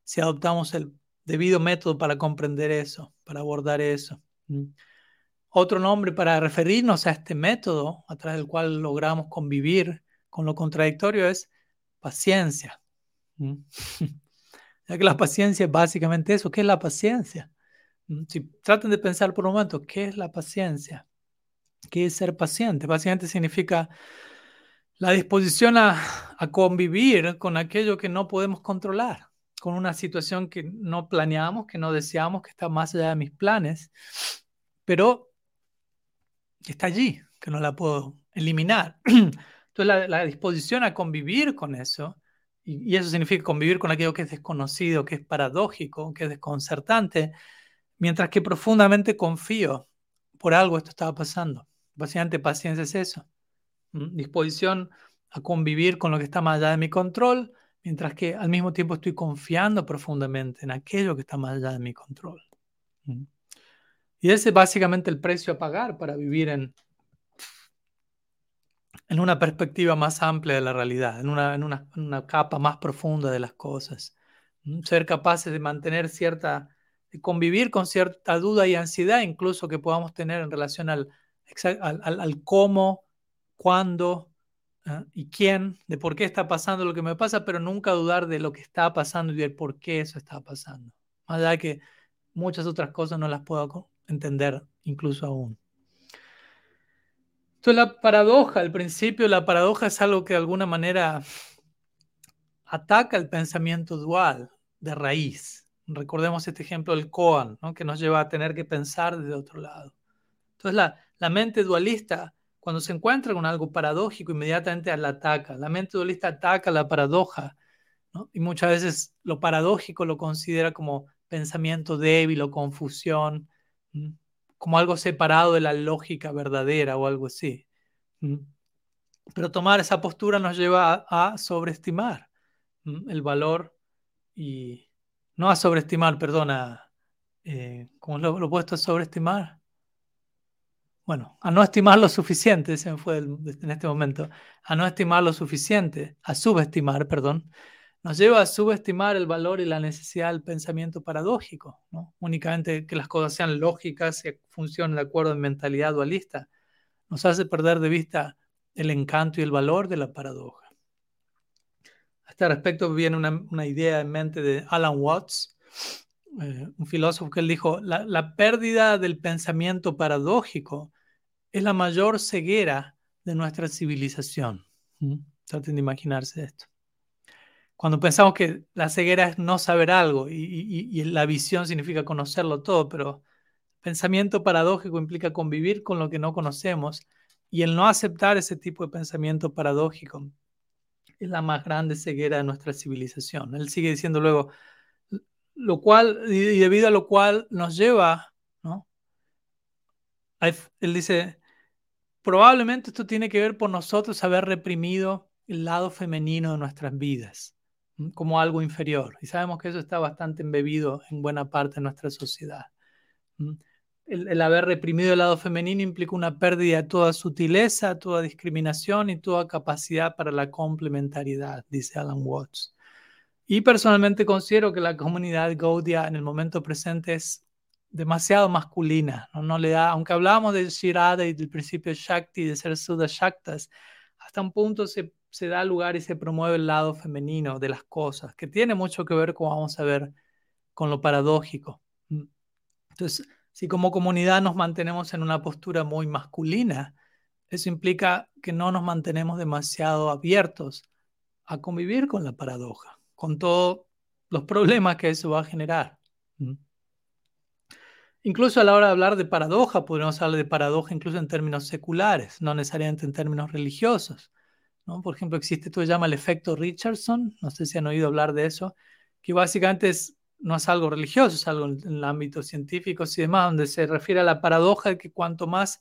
si adoptamos el debido método para comprender eso, para abordar eso. Otro nombre para referirnos a este método a través del cual logramos convivir con lo contradictorio es paciencia. Ya que la paciencia es básicamente eso. ¿Qué es la paciencia? Mm, si traten de pensar por un momento, ¿qué es la paciencia? ¿Qué es ser paciente? Paciente significa la disposición a, convivir con aquello que no podemos controlar, con una situación que no planeamos, que no deseamos, que está más allá de mis planes, pero que está allí, que no la puedo eliminar. Entonces la disposición a convivir con eso y, eso significa convivir con aquello que es desconocido, que es paradójico, que es desconcertante, mientras que profundamente confío por algo esto estaba pasando. Básicamente paciencia es eso. Disposición a convivir con lo que está más allá de mi control, mientras que al mismo tiempo estoy confiando profundamente en aquello que está más allá de mi control. Y ese es básicamente el precio a pagar para vivir en, en una perspectiva más amplia de la realidad, en una, en una, capa más profunda de las cosas. Ser capaces de mantener cierta, convivir con cierta duda y ansiedad incluso que podamos tener en relación al, al, al, cómo, cuándo ¿eh? y quién, de por qué está pasando lo que me pasa, pero nunca dudar de lo que está pasando y de por qué eso está pasando. Más allá de que muchas otras cosas no las puedo entender incluso aún. Entonces la paradoja, al principio la paradoja es algo que de alguna manera ataca el pensamiento dual de raíz. Recordemos este ejemplo del koan, que nos lleva a tener que pensar desde otro lado. Entonces la, la mente dualista, cuando se encuentra con algo paradójico, inmediatamente la ataca. La mente dualista ataca la paradoja y muchas veces lo paradójico lo considera como pensamiento débil o confusión como algo separado de la lógica verdadera o algo así. Pero tomar esa postura nos lleva a, sobreestimar el valor y no a sobreestimar, perdona, eh, ¿cómo lo, lo puesto a sobreestimar? Bueno, a no estimar lo suficiente, ese fue en este momento, a no estimar lo suficiente, a subestimar, perdón, nos lleva a subestimar el valor y la necesidad del pensamiento paradójico, ¿no? únicamente que las cosas sean lógicas y funcionen de acuerdo en mentalidad dualista, nos hace perder de vista el encanto y el valor de la paradoja. Este respecto viene una, idea en mente de Alan Watts, eh, un filósofo que él dijo, la, pérdida del pensamiento paradójico es la mayor ceguera de nuestra civilización. Traten de imaginarse esto. Cuando pensamos que la ceguera es no saber algo y, la visión significa conocerlo todo, pero pensamiento paradójico implica convivir con lo que no conocemos y el no aceptar ese tipo de pensamiento paradójico es la más grande ceguera de nuestra civilización. Él sigue diciendo luego, lo cual, y debido a lo cual nos lleva, ¿no? Él dice, probablemente esto tiene que ver por nosotros haber reprimido el lado femenino de nuestras vidas como algo inferior. Y sabemos que eso está bastante embebido en buena parte de nuestra sociedad. El, haber reprimido el lado femenino implica una pérdida de toda sutileza, toda discriminación y toda capacidad para la complementariedad, dice Alan Watts. Y personalmente considero que la comunidad Gaudia en el momento presente es demasiado masculina. No, le da, aunque hablábamos de Shirada y del principio Shakti, de ser Sudha Shaktas, hasta un punto se se da lugar y se promueve el lado femenino de las cosas, que tiene mucho que ver, como vamos a ver, con lo paradójico. Mm. Entonces, si como comunidad nos mantenemos en una postura muy masculina, eso implica que no nos mantenemos demasiado abiertos a convivir con la paradoja, con todos los problemas que eso va a generar. Mm. Incluso a la hora de hablar de paradoja, podríamos hablar de paradoja incluso en términos seculares, no necesariamente en términos religiosos. Por ejemplo, existe, tú se llama el efecto Richardson, no sé si han oído hablar de eso, que básicamente es, no es algo religioso, es algo en, el ámbito científico y demás, donde se refiere a la paradoja de que cuanto más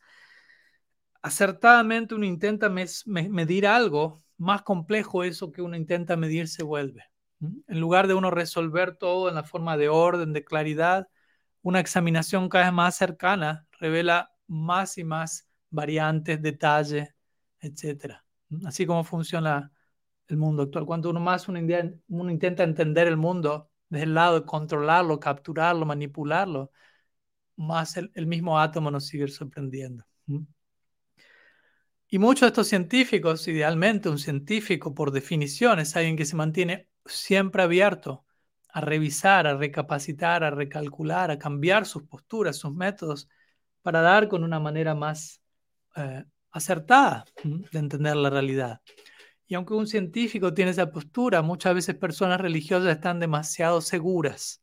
acertadamente uno intenta medir algo, más complejo eso que uno intenta medir se vuelve. En lugar de uno resolver todo en la forma de orden, de claridad, una examinación cada vez más cercana revela más y más variantes, detalles, etcétera así como funciona el mundo actual. Cuanto uno más uno, intenta entender el mundo desde el lado de controlarlo, capturarlo, manipularlo, más el, mismo átomo nos sigue sorprendiendo. Y muchos de estos científicos, idealmente un científico por definición es alguien que se mantiene siempre abierto a revisar, a recapacitar, a recalcular, a cambiar sus posturas, sus métodos, para dar con una manera más eh, acertada de entender la realidad. Y aunque un científico tiene esa postura, muchas veces personas religiosas están demasiado seguras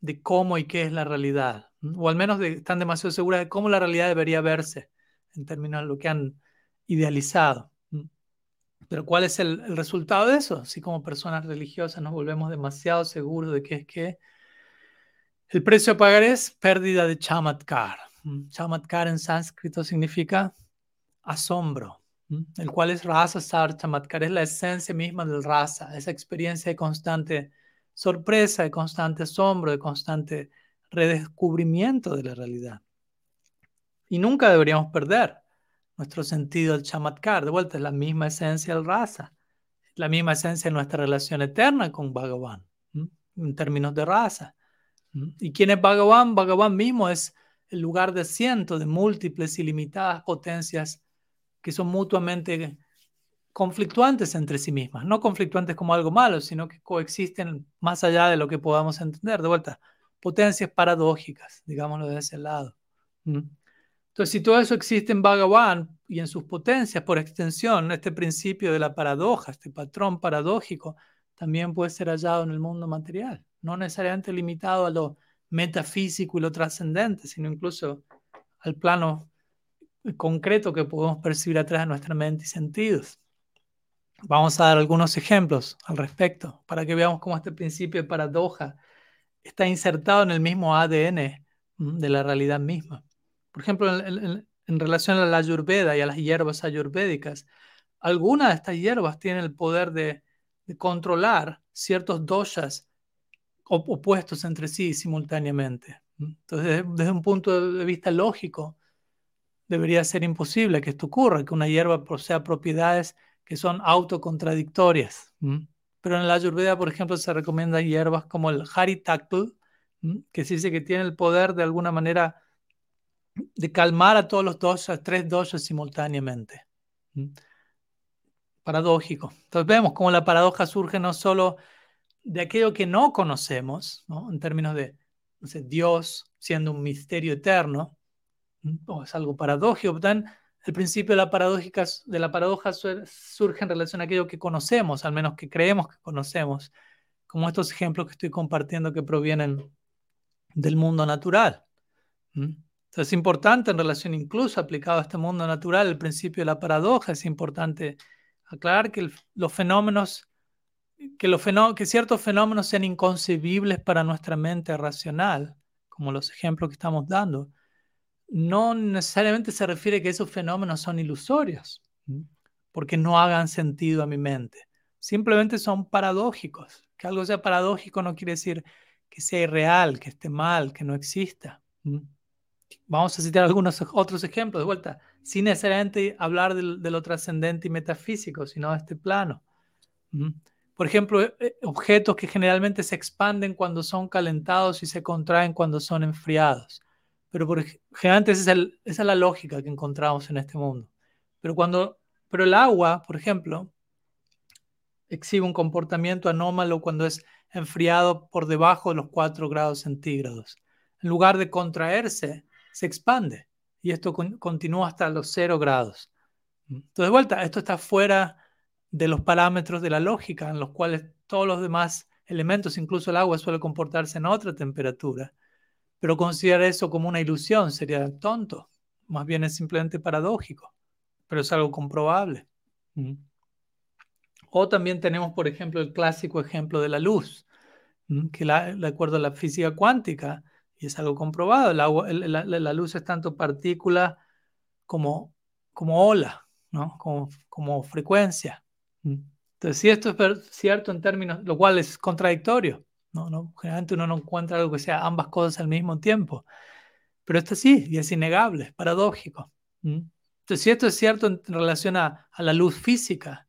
de cómo y qué es la realidad, o al menos están demasiado seguras de cómo la realidad debería verse en términos de lo que han idealizado. Pero ¿cuál es el, resultado de eso? Si como personas religiosas nos volvemos demasiado seguros de qué es qué, el precio a pagar es pérdida de chamatkar. Chamatkar en sánscrito significa asombro, el cual es rasa chamatkar, es la esencia misma del rasa, esa experiencia de constante sorpresa, de constante asombro, de constante redescubrimiento de la realidad. Y nunca deberíamos perder nuestro sentido del chamatkar, de vuelta es la misma esencia del rasa, la misma esencia de nuestra relación eterna con Bhagavan, en términos de raza. ¿Y quién es Bhagavan? Bhagavan mismo es el lugar de cientos de múltiples y limitadas potencias que son mutuamente conflictuantes entre sí mismas, no conflictuantes como algo malo, sino que coexisten más allá de lo que podamos entender. De vuelta, potencias paradójicas, digámoslo de ese lado. Entonces, si todo eso existe en Bhagavan y en sus potencias, por extensión, este principio de la paradoja, este patrón paradójico, también puede ser hallado en el mundo material, no necesariamente limitado a lo metafísico y lo trascendente, sino incluso al plano concreto que podemos percibir atrás de nuestra mente y sentidos. Vamos a dar algunos ejemplos al respecto para que veamos cómo este principio de paradoja está insertado en el mismo ADN de la realidad misma. Por ejemplo, en, relación a la ayurveda y a las hierbas ayurvédicas, algunas de estas hierbas tienen el poder de, controlar ciertos doshas opuestos entre sí simultáneamente. Entonces, desde un punto de vista lógico, debería ser imposible que esto ocurra, que una hierba posea propiedades que son autocontradictorias. Pero en la Ayurveda, por ejemplo, se recomiendan hierbas como el Haritaktul, que se dice que tiene el poder de alguna manera de calmar a todos los doshas, tres doshas simultáneamente. Paradójico. Entonces vemos cómo la paradoja surge no solo de aquello que no conocemos, en términos de Dios siendo un misterio eterno, es algo paradójico, el principio de la, paradójica, de la paradoja surge en relación a aquello que conocemos, al menos que creemos que conocemos, como estos ejemplos que estoy compartiendo que provienen del mundo natural. Entonces es importante en relación incluso aplicado a este mundo natural, el principio de la paradoja, es importante aclarar que los fenómenos, que, los que ciertos fenómenos sean inconcebibles para nuestra mente racional, como los ejemplos que estamos dando, no necesariamente se refiere que esos fenómenos son ilusorios, porque no hagan sentido a mi mente. Simplemente son paradójicos. Que algo sea paradójico no quiere decir que sea irreal, que esté mal, que no exista. Vamos a citar algunos otros ejemplos de vuelta, sin necesariamente hablar de, lo trascendente y metafísico, sino de este plano. Por ejemplo, eh, eh, objetos que generalmente se expanden cuando son calentados y se contraen cuando son enfriados. Pero por, generalmente esa es, esa es la lógica que encontramos en este mundo. Pero, cuando, pero el agua, por ejemplo, exhibe un comportamiento anómalo cuando es enfriado por debajo de los 4 grados centígrados. En lugar de contraerse, se expande y esto continúa hasta los 0 grados. Entonces, de vuelta, esto está fuera de los parámetros de la lógica, en los cuales todos los demás elementos, incluso el agua, suele comportarse en otra temperatura. Pero considerar eso como una ilusión sería tonto. Más bien es simplemente paradójico, pero es algo comprobable. O también tenemos, por ejemplo, el clásico ejemplo de la luz, que de acuerdo a la física cuántica, y es algo comprobado, la, luz es tanto partícula como, como ola, ¿no? como, como frecuencia. Entonces, si esto es cierto en términos, lo cual es contradictorio, no, no, generalmente uno no encuentra algo que sea ambas cosas al mismo tiempo. Pero esto sí, y es innegable, es paradójico. Entonces, si esto es cierto en relación a, la luz física,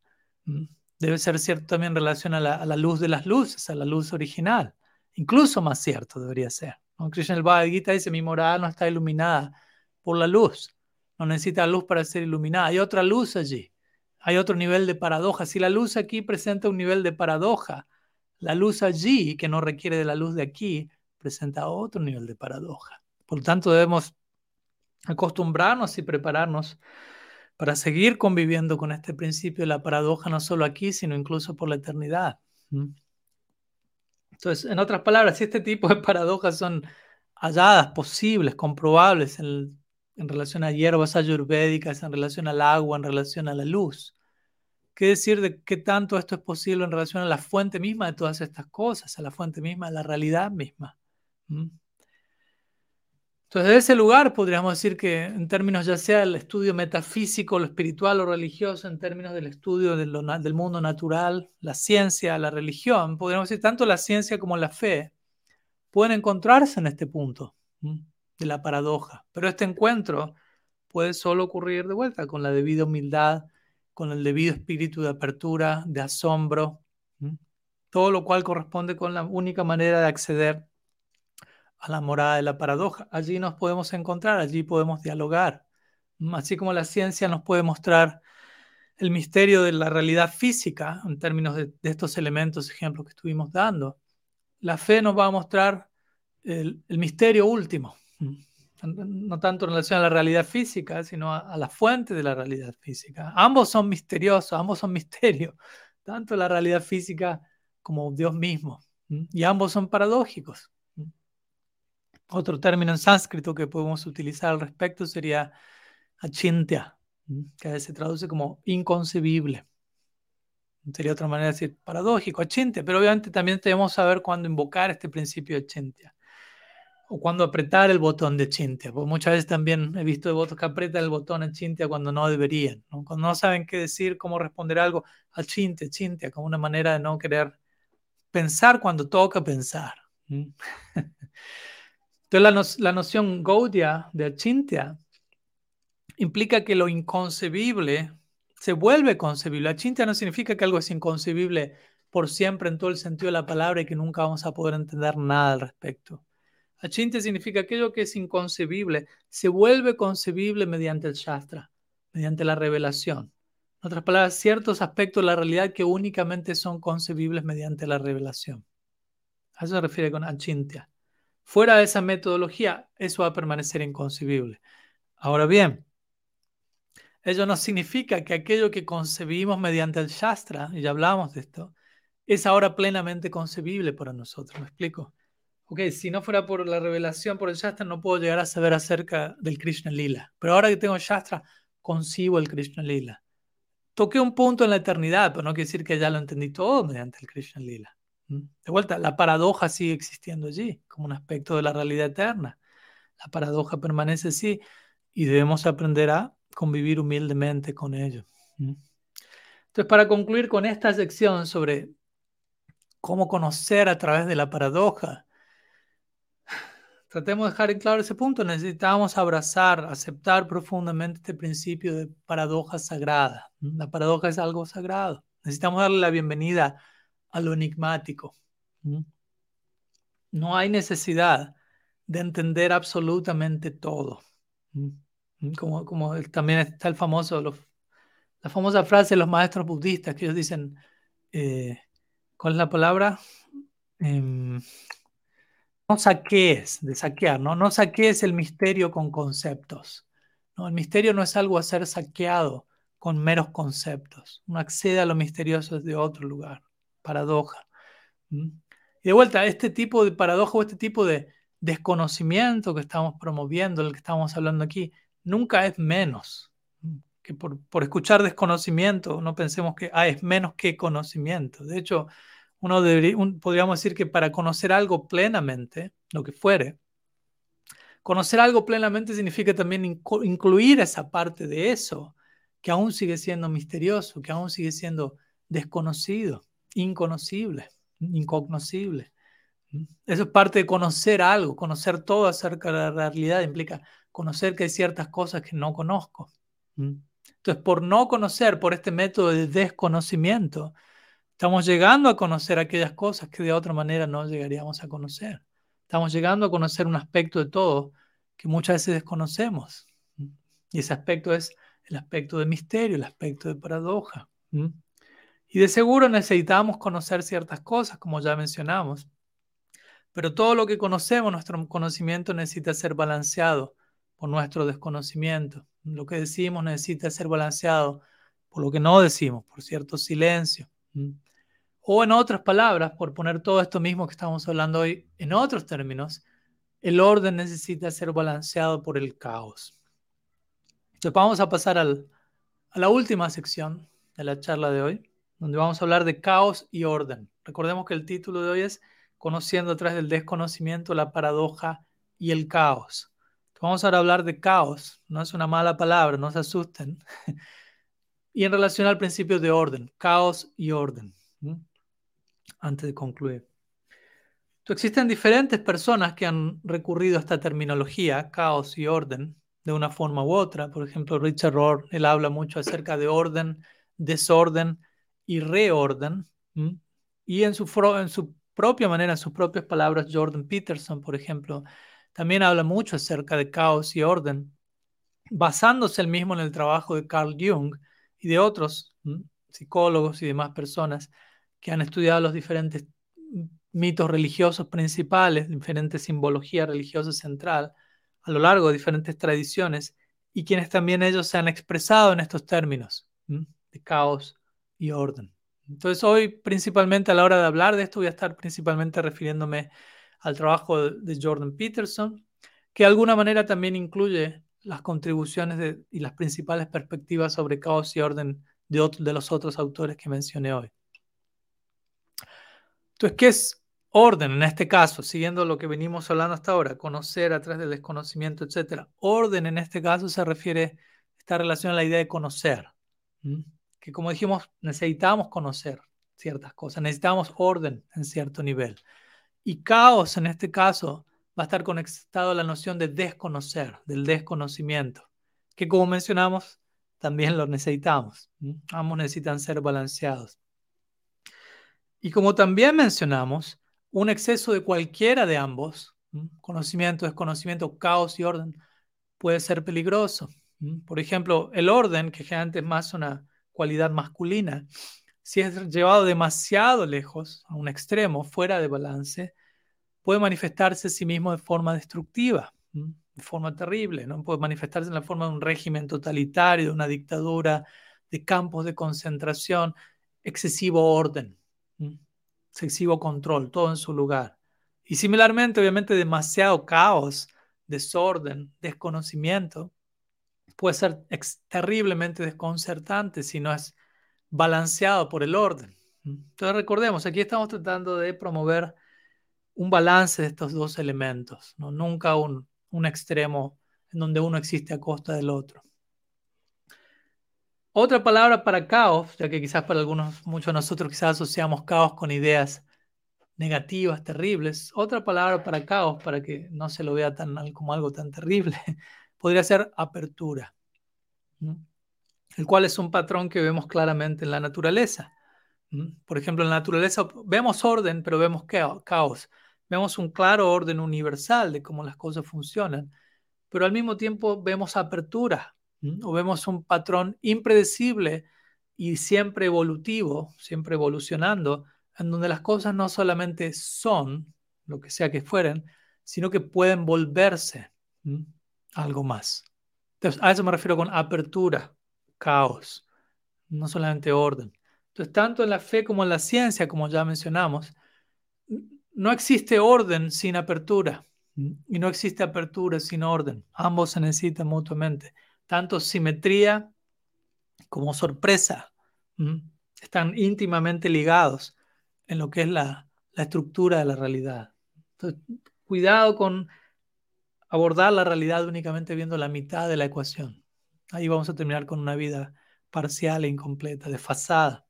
debe ser cierto también en relación a la, luz de las luces, a la luz original. Incluso más cierto debería ser. ¿no? Krishna el Bhagavad Gita dice, mi morada no está iluminada por la luz. No necesita luz para ser iluminada. Hay otra luz allí. Hay otro nivel de paradoja. Si la luz aquí presenta un nivel de paradoja, la luz allí, que no requiere de la luz de aquí, presenta otro nivel de paradoja. Por lo tanto, debemos acostumbrarnos y prepararnos para seguir conviviendo con este principio de la paradoja, no solo aquí, sino incluso por la eternidad. Entonces, en otras palabras, si este tipo de paradojas son halladas, posibles, comprobables en, en relación a hierbas ayurvédicas, en relación al agua, en relación a la luz, ¿Qué decir de qué tanto esto es posible en relación a la fuente misma de todas estas cosas, a la fuente misma de la realidad misma? ¿Mm? Entonces, de ese lugar podríamos decir que en términos ya sea el estudio metafísico, lo espiritual o religioso, en términos del estudio del, mundo natural, la ciencia, la religión, podríamos decir tanto la ciencia como la fe pueden encontrarse en este punto de la paradoja. Pero este encuentro puede solo ocurrir de vuelta con la debida humildad con el debido espíritu de apertura, de asombro, todo lo cual corresponde con la única manera de acceder a la morada de la paradoja. Allí nos podemos encontrar, allí podemos dialogar, así como la ciencia nos puede mostrar el misterio de la realidad física, en términos de, estos elementos, ejemplos que estuvimos dando, la fe nos va a mostrar el, misterio último, no tanto en relación a la realidad física, sino a, la fuente de la realidad física. Ambos son misteriosos, ambos son misterios, tanto la realidad física como Dios mismo, y ambos son paradójicos. Otro término en sánscrito que podemos utilizar al respecto sería achintya, que se traduce como inconcebible. Sería otra manera de decir paradójico, achintya, pero obviamente también debemos saber cuándo invocar este principio de achintya o cuándo apretar el botón de achintya, porque muchas veces también he visto devotos que apretan el botón achintya cuando no deberían, cuando no saben qué decir, cómo responder algo, achintya, achintya, como una manera de no querer pensar cuando toca pensar. Entonces la, noción Gaudia de Achintya implica que lo inconcebible se vuelve concebible. Achintya no significa que algo es inconcebible por siempre en todo el sentido de la palabra y que nunca vamos a poder entender nada al respecto. Achintya significa aquello que es inconcebible se vuelve concebible mediante el Shastra, mediante la revelación. En otras palabras, ciertos aspectos de la realidad que únicamente son concebibles mediante la revelación. A eso se refiere con Achintya. Fuera de esa metodología, eso va a permanecer inconcebible. Ahora bien, ello no significa que aquello que concebimos mediante el Shastra, y ya hablamos de esto, es ahora plenamente concebible para nosotros. ¿Me explico? Ok, si no fuera por la revelación por el Shastra, no puedo llegar a saber acerca del Krishna Lila. Pero ahora que tengo Shastra, concibo el Krishna Lila. Toqué un punto en la eternidad, pero no quiere decir que ya lo entendí todo mediante el Krishna Lila. De vuelta, la paradoja sigue existiendo allí como un aspecto de la realidad eterna. La paradoja permanece así y debemos aprender a convivir humildemente con ello. Entonces, para concluir con esta sección sobre cómo conocer a través de la paradoja, tratemos de dejar en claro ese punto. Necesitamos abrazar, aceptar profundamente este principio de paradoja sagrada. La paradoja es algo sagrado. Necesitamos darle la bienvenida a lo enigmático. No hay necesidad de entender absolutamente todo. Como, como también está el famoso, la famosa frase de los maestros budistas que ellos dicen, eh, ¿cuál es la palabra? Em, no saquees, de saquear, ¿no? No saquees el misterio con conceptos. ¿no? El misterio no es algo a ser saqueado con meros conceptos. Uno accede a lo misterioso desde otro lugar paradoja. Y de vuelta, este tipo de paradoja o este tipo de desconocimiento que estamos promoviendo, el que estamos hablando aquí, nunca es menos. Que por, escuchar desconocimiento no pensemos que ah, es menos que conocimiento. De hecho, uno debería, podríamos decir que para conocer algo plenamente, lo que fuere, conocer algo plenamente significa también incluir esa parte de eso que aún sigue siendo misterioso, que aún sigue siendo desconocido inconocible, incognoscible. Eso es parte de conocer algo, conocer todo acerca de la realidad implica conocer que hay ciertas cosas que no conozco. Entonces, por no conocer, por este método de desconocimiento, estamos llegando a conocer aquellas cosas que de otra manera no llegaríamos a conocer. Estamos llegando a conocer un aspecto de todo que muchas veces desconocemos. Y ese aspecto es el aspecto de misterio, el aspecto de paradoja. Y de seguro necesitamos conocer ciertas cosas, como ya mencionamos. Pero todo lo que conocemos, nuestro conocimiento necesita ser balanceado por nuestro desconocimiento. Lo que decimos necesita ser balanceado por lo que no decimos, por cierto silencio. O en otras palabras, por poner todo esto mismo que estamos hablando hoy en otros términos, el orden necesita ser balanceado por el caos. Entonces vamos a pasar a la última sección de la charla de hoy donde vamos a hablar de caos y orden. Recordemos que el título de hoy es Conociendo a través del desconocimiento la paradoja y el caos. Vamos a hablar de caos, no es una mala palabra, no se asusten. y en relación al principio de orden, caos y orden. Antes de concluir. existen diferentes personas que han recurrido a esta terminología, caos y orden, de una forma u otra. Por ejemplo, Richard Rohr, él habla mucho acerca de orden, desorden y reorden. Y en su, en su propia manera, en sus propias palabras, Jordan Peterson, por ejemplo, también habla mucho acerca de caos y orden, basándose él mismo en el trabajo de Carl Jung y de otros psicólogos y demás personas que han estudiado los diferentes mitos religiosos principales, diferentes simbología religiosa central, a lo largo de diferentes tradiciones, y quienes también ellos se han expresado en estos términos de caos y orden. Entonces hoy principalmente a la hora de hablar de esto voy a estar principalmente refiriéndome al trabajo de Jordan Peterson, que de alguna manera también incluye las contribuciones y las principales perspectivas sobre caos y orden de, de los otros autores que mencioné hoy. Entonces, ¿qué es orden en este caso? Siguiendo lo que venimos hablando hasta ahora, conocer a través del desconocimiento, etc. Orden en este caso se refiere, esta relación a la idea de conocer, que como dijimos, necesitamos conocer ciertas cosas, necesitamos orden en cierto nivel. Y caos en este caso va a estar conectado a la noción de desconocer, del desconocimiento, que como mencionamos, también lo necesitamos. Ambos necesitan ser balanceados. Y como también mencionamos, un exceso de cualquiera de ambos, conocimiento, desconocimiento, caos y orden, puede ser peligroso. Por ejemplo, el orden, que generalmente es más una cualidad masculina, si es llevado demasiado lejos, a un extremo, fuera de balance, puede manifestarse a sí mismo de forma destructiva, de forma terrible, ¿no? Puede manifestarse en la forma de un régimen totalitario, de una dictadura, de campos de concentración, excesivo orden, excesivo control, todo en su lugar. Y similarmente, obviamente, demasiado caos, desorden, desconocimiento, puede ser terriblemente desconcertante si no es balanceado por el orden. Entonces recordemos, aquí estamos tratando de promover un balance de estos dos elementos, ¿no? nunca un, un extremo en donde uno existe a costa del otro. Otra palabra para caos, ya que quizás para algunos, muchos de nosotros quizás asociamos caos con ideas negativas, terribles. Otra palabra para caos, para que no se lo vea tan, como algo tan terrible, podría ser apertura, el cual es un patrón que vemos claramente en la naturaleza. Por ejemplo, en la naturaleza vemos orden, pero vemos caos. Vemos un claro orden universal de cómo las cosas funcionan, pero al mismo tiempo vemos apertura o vemos un patrón impredecible y siempre evolutivo, siempre evolucionando, en donde las cosas no solamente son lo que sea que fueren, sino que pueden volverse algo más. A eso me refiero con apertura, caos, no solamente orden. Entonces, tanto en la fe como en la ciencia, como ya mencionamos, no existe orden sin apertura y no existe apertura sin orden. Ambos se necesitan mutuamente. Tanto simetría como sorpresa están íntimamente ligados en lo que es la, la estructura de la realidad. Entonces, cuidado con abordar la realidad únicamente viendo la mitad de la ecuación. Ahí vamos a terminar con una vida parcial e incompleta, desfasada.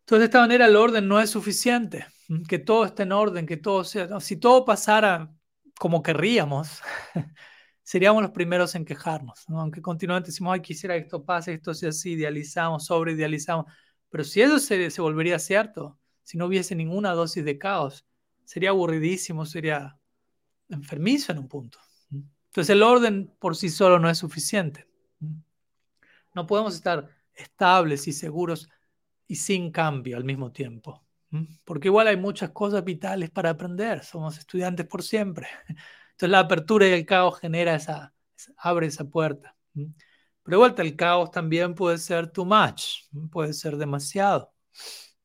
Entonces, de esta manera el orden no es suficiente que todo esté en orden, que todo sea, si todo pasara como querríamos, seríamos los primeros en quejarnos, aunque continuamente decimos, ay, quisiera que esto pase, esto sea así, idealizamos, sobreidealizamos, pero si eso se, se volvería cierto, si no hubiese ninguna dosis de caos, sería aburridísimo, sería enfermizo en un punto. Entonces el orden por sí solo no es suficiente. No podemos estar estables y seguros y sin cambio al mismo tiempo. Porque igual hay muchas cosas vitales para aprender, somos estudiantes por siempre. Entonces la apertura y el caos genera esa, abre esa puerta. Pero de vuelta, el caos también puede ser too much, puede ser demasiado.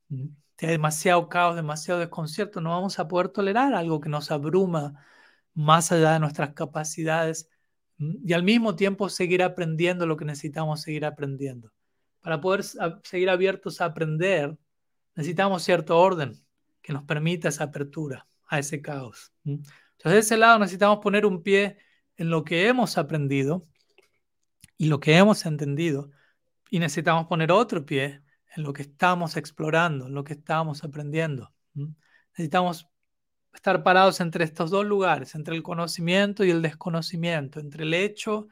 Si hay demasiado caos, demasiado desconcierto, no vamos a poder tolerar algo que nos abruma más allá de nuestras capacidades y al mismo tiempo seguir aprendiendo lo que necesitamos seguir aprendiendo. Para poder seguir abiertos a aprender, necesitamos cierto orden que nos permita esa apertura a ese caos. Entonces, de ese lado necesitamos poner un pie en lo que hemos aprendido y lo que hemos entendido, y necesitamos poner otro pie en lo que estamos explorando, en lo que estamos aprendiendo. Necesitamos estar parados entre estos dos lugares, entre el conocimiento y el desconocimiento, entre el hecho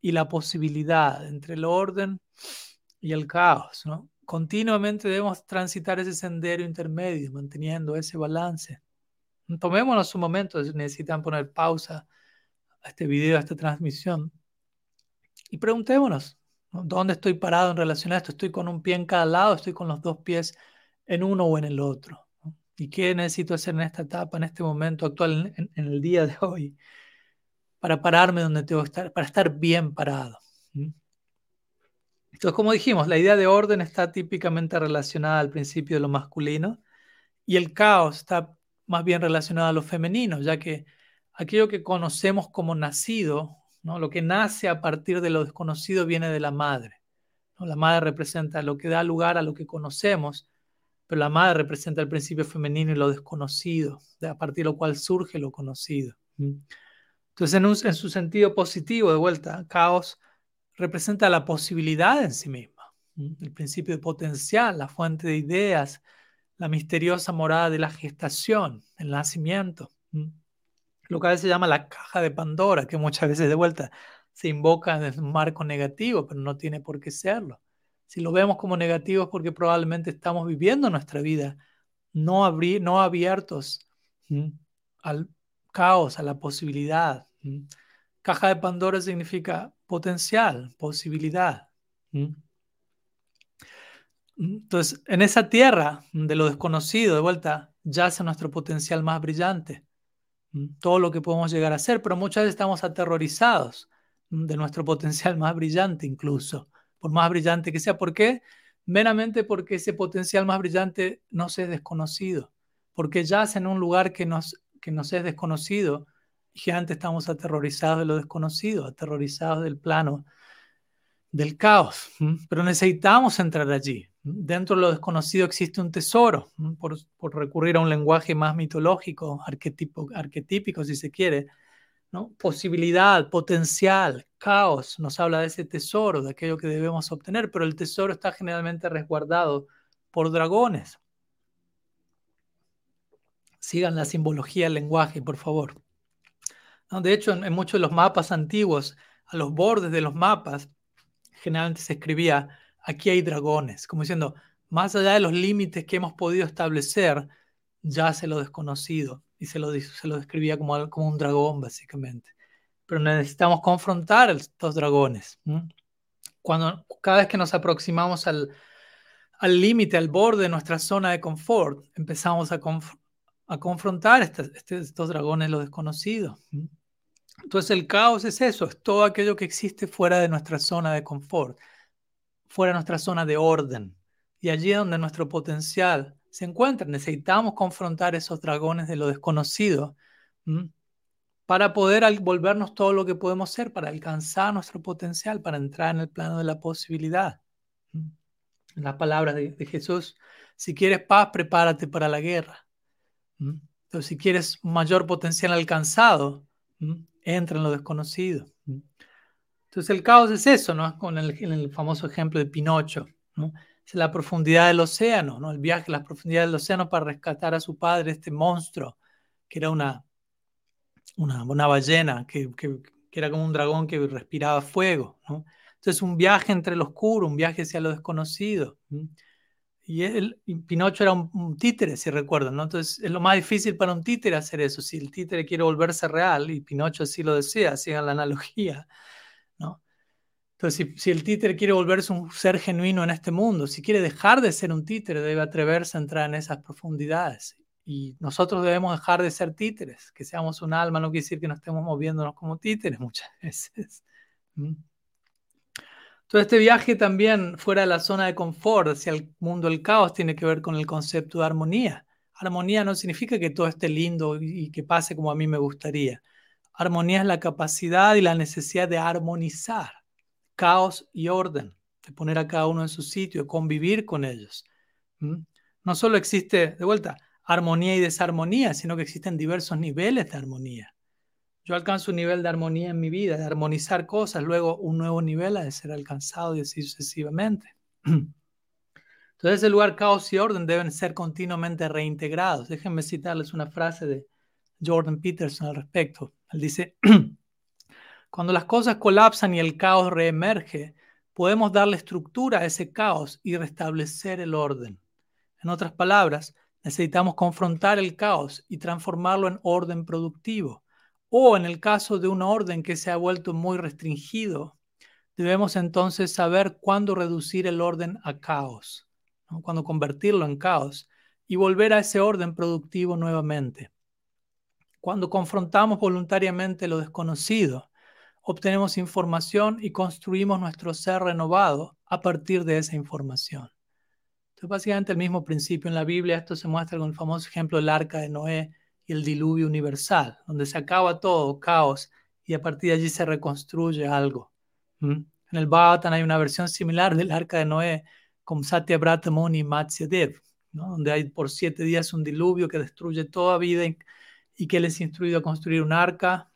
y la posibilidad, entre el orden y el caos. continuamente debemos transitar ese sendero intermedio, manteniendo ese balance. Tomémonos un momento, si necesitan poner pausa a este video, a esta transmisión, y preguntémonos, ¿Dónde estoy parado en relación a esto? ¿Estoy con un pie en cada lado? ¿Estoy con los dos pies en uno o en el otro? ¿Y qué necesito hacer en esta etapa, en este momento actual, en, el día de hoy, para pararme donde tengo que estar, para estar bien parado? Entonces, como dijimos, la idea de orden está típicamente relacionada al principio de lo masculino y el caos está más bien relacionado a lo femenino, ya que aquello que conocemos como nacido, ¿no? lo que nace a partir de lo desconocido viene de la madre. La madre representa lo que da lugar a lo que conocemos, pero la madre representa el principio femenino y lo desconocido, a partir de lo cual surge lo conocido. Entonces, en, en su sentido positivo, de vuelta, caos representa la posibilidad en sí misma, el principio de potencial, la fuente de ideas, la misteriosa morada de la gestación, el nacimiento, lo que a veces se llama la caja de Pandora, que muchas veces de vuelta se invoca en un marco negativo, pero no tiene por qué serlo. Si lo vemos como negativo es porque probablemente estamos viviendo nuestra vida no, no abiertos al caos, a la posibilidad. Caja de Pandora significa potencial, posibilidad. Entonces, en esa tierra de lo desconocido, de vuelta, yace nuestro potencial más brillante, todo lo que podemos llegar a ser, pero muchas veces estamos aterrorizados de nuestro potencial más brillante incluso, por más brillante que sea. ¿Por qué? Meramente porque ese potencial más brillante nos es desconocido, porque yace en un lugar que nos, que es desconocido y antes estamos aterrorizados de lo desconocido, aterrorizados del plano del caos, pero necesitamos entrar allí. Dentro de lo desconocido existe un tesoro, por, recurrir a un lenguaje más mitológico, arquetipo, arquetípico si se quiere. Posibilidad, potencial, caos, nos habla de ese tesoro, de aquello que debemos obtener, pero el tesoro está generalmente resguardado por dragones. Sigan la simbología del lenguaje, por favor. De hecho, en, muchos de los mapas antiguos, a los bordes de los mapas, generalmente se escribía, aquí hay dragones, como diciendo, más allá de los límites que hemos podido establecer, ya se lo desconocido, y se lo, se lo describía como, como un dragón, básicamente. Pero necesitamos confrontar estos dragones. Cuando, cada vez que nos aproximamos al límite, al, borde de nuestra zona de confort, empezamos a, a confrontar este, estos dragones, lo desconocido. Entonces el caos es eso, es todo aquello que existe fuera de nuestra zona de confort, fuera nuestra zona de orden. Y allí donde nuestro potencial se encuentra. Necesitamos confrontar esos dragones de lo desconocido para poder volvernos todo lo que podemos ser, para alcanzar nuestro potencial, para entrar en el plano de la posibilidad. En las palabras de, Jesús, si quieres paz, prepárate para la guerra. Entonces, si quieres mayor potencial alcanzado, entra en lo desconocido. Entonces el caos es eso, ¿no? Con el, famoso ejemplo de Pinocho, ¿no? Es la profundidad del océano, ¿no? El viaje a la profundidad del océano para rescatar a su padre, este monstruo, que era una, una, ballena, que, era como un dragón que respiraba fuego, ¿no? Entonces un viaje entre lo oscuro, un viaje hacia lo desconocido. Y, él, Pinocho era un, títere, si recuerdan, ¿no? Entonces es lo más difícil para un títere hacer eso. Si el títere quiere volverse real y Pinocho así lo desea, sigan la analogía. Entonces, si, si, el títere quiere volverse un ser genuino en este mundo, si quiere dejar de ser un títere, debe atreverse a entrar en esas profundidades. Y nosotros debemos dejar de ser títeres. Que seamos un alma no quiere decir que no estemos moviéndonos como títeres muchas veces. Todo este viaje también fuera de la zona de confort hacia el mundo del caos tiene que ver con el concepto de armonía. Armonía no significa que todo esté lindo y que pase como a mí me gustaría. Armonía es la capacidad y la necesidad de armonizar caos y orden, de poner a cada uno en su sitio, de convivir con ellos. No solo existe, de vuelta, armonía y desarmonía, sino que existen diversos niveles de armonía yo alcanzo un nivel de armonía en mi vida, de armonizar cosas, luego un nuevo nivel ha de ser alcanzado y así sucesivamente. Entonces, el lugar caos y orden deben ser continuamente reintegrados. Déjenme citarles una frase de Jordan Peterson al respecto. Él dice, cuando las cosas colapsan y el caos reemerge, podemos darle estructura a ese caos y restablecer el orden. En otras palabras, necesitamos confrontar el caos y transformarlo en orden productivo o en el caso de un orden que se ha vuelto muy restringido, debemos entonces saber cuándo reducir el orden a caos, cuándo convertirlo en caos y volver a ese orden productivo nuevamente. Cuando confrontamos voluntariamente lo desconocido, obtenemos información y construimos nuestro ser renovado a partir de esa información. Entonces, básicamente el mismo principio en la Biblia, esto se muestra con el famoso ejemplo del arca de Noé y el diluvio universal, donde se acaba todo, caos, y a partir de allí se reconstruye algo. En el Bhagavatam hay una versión similar del arca de Noé con Satya Brata Muni Matsyadev, donde hay por siete días un diluvio que destruye toda vida y, que les instruido a construir un arca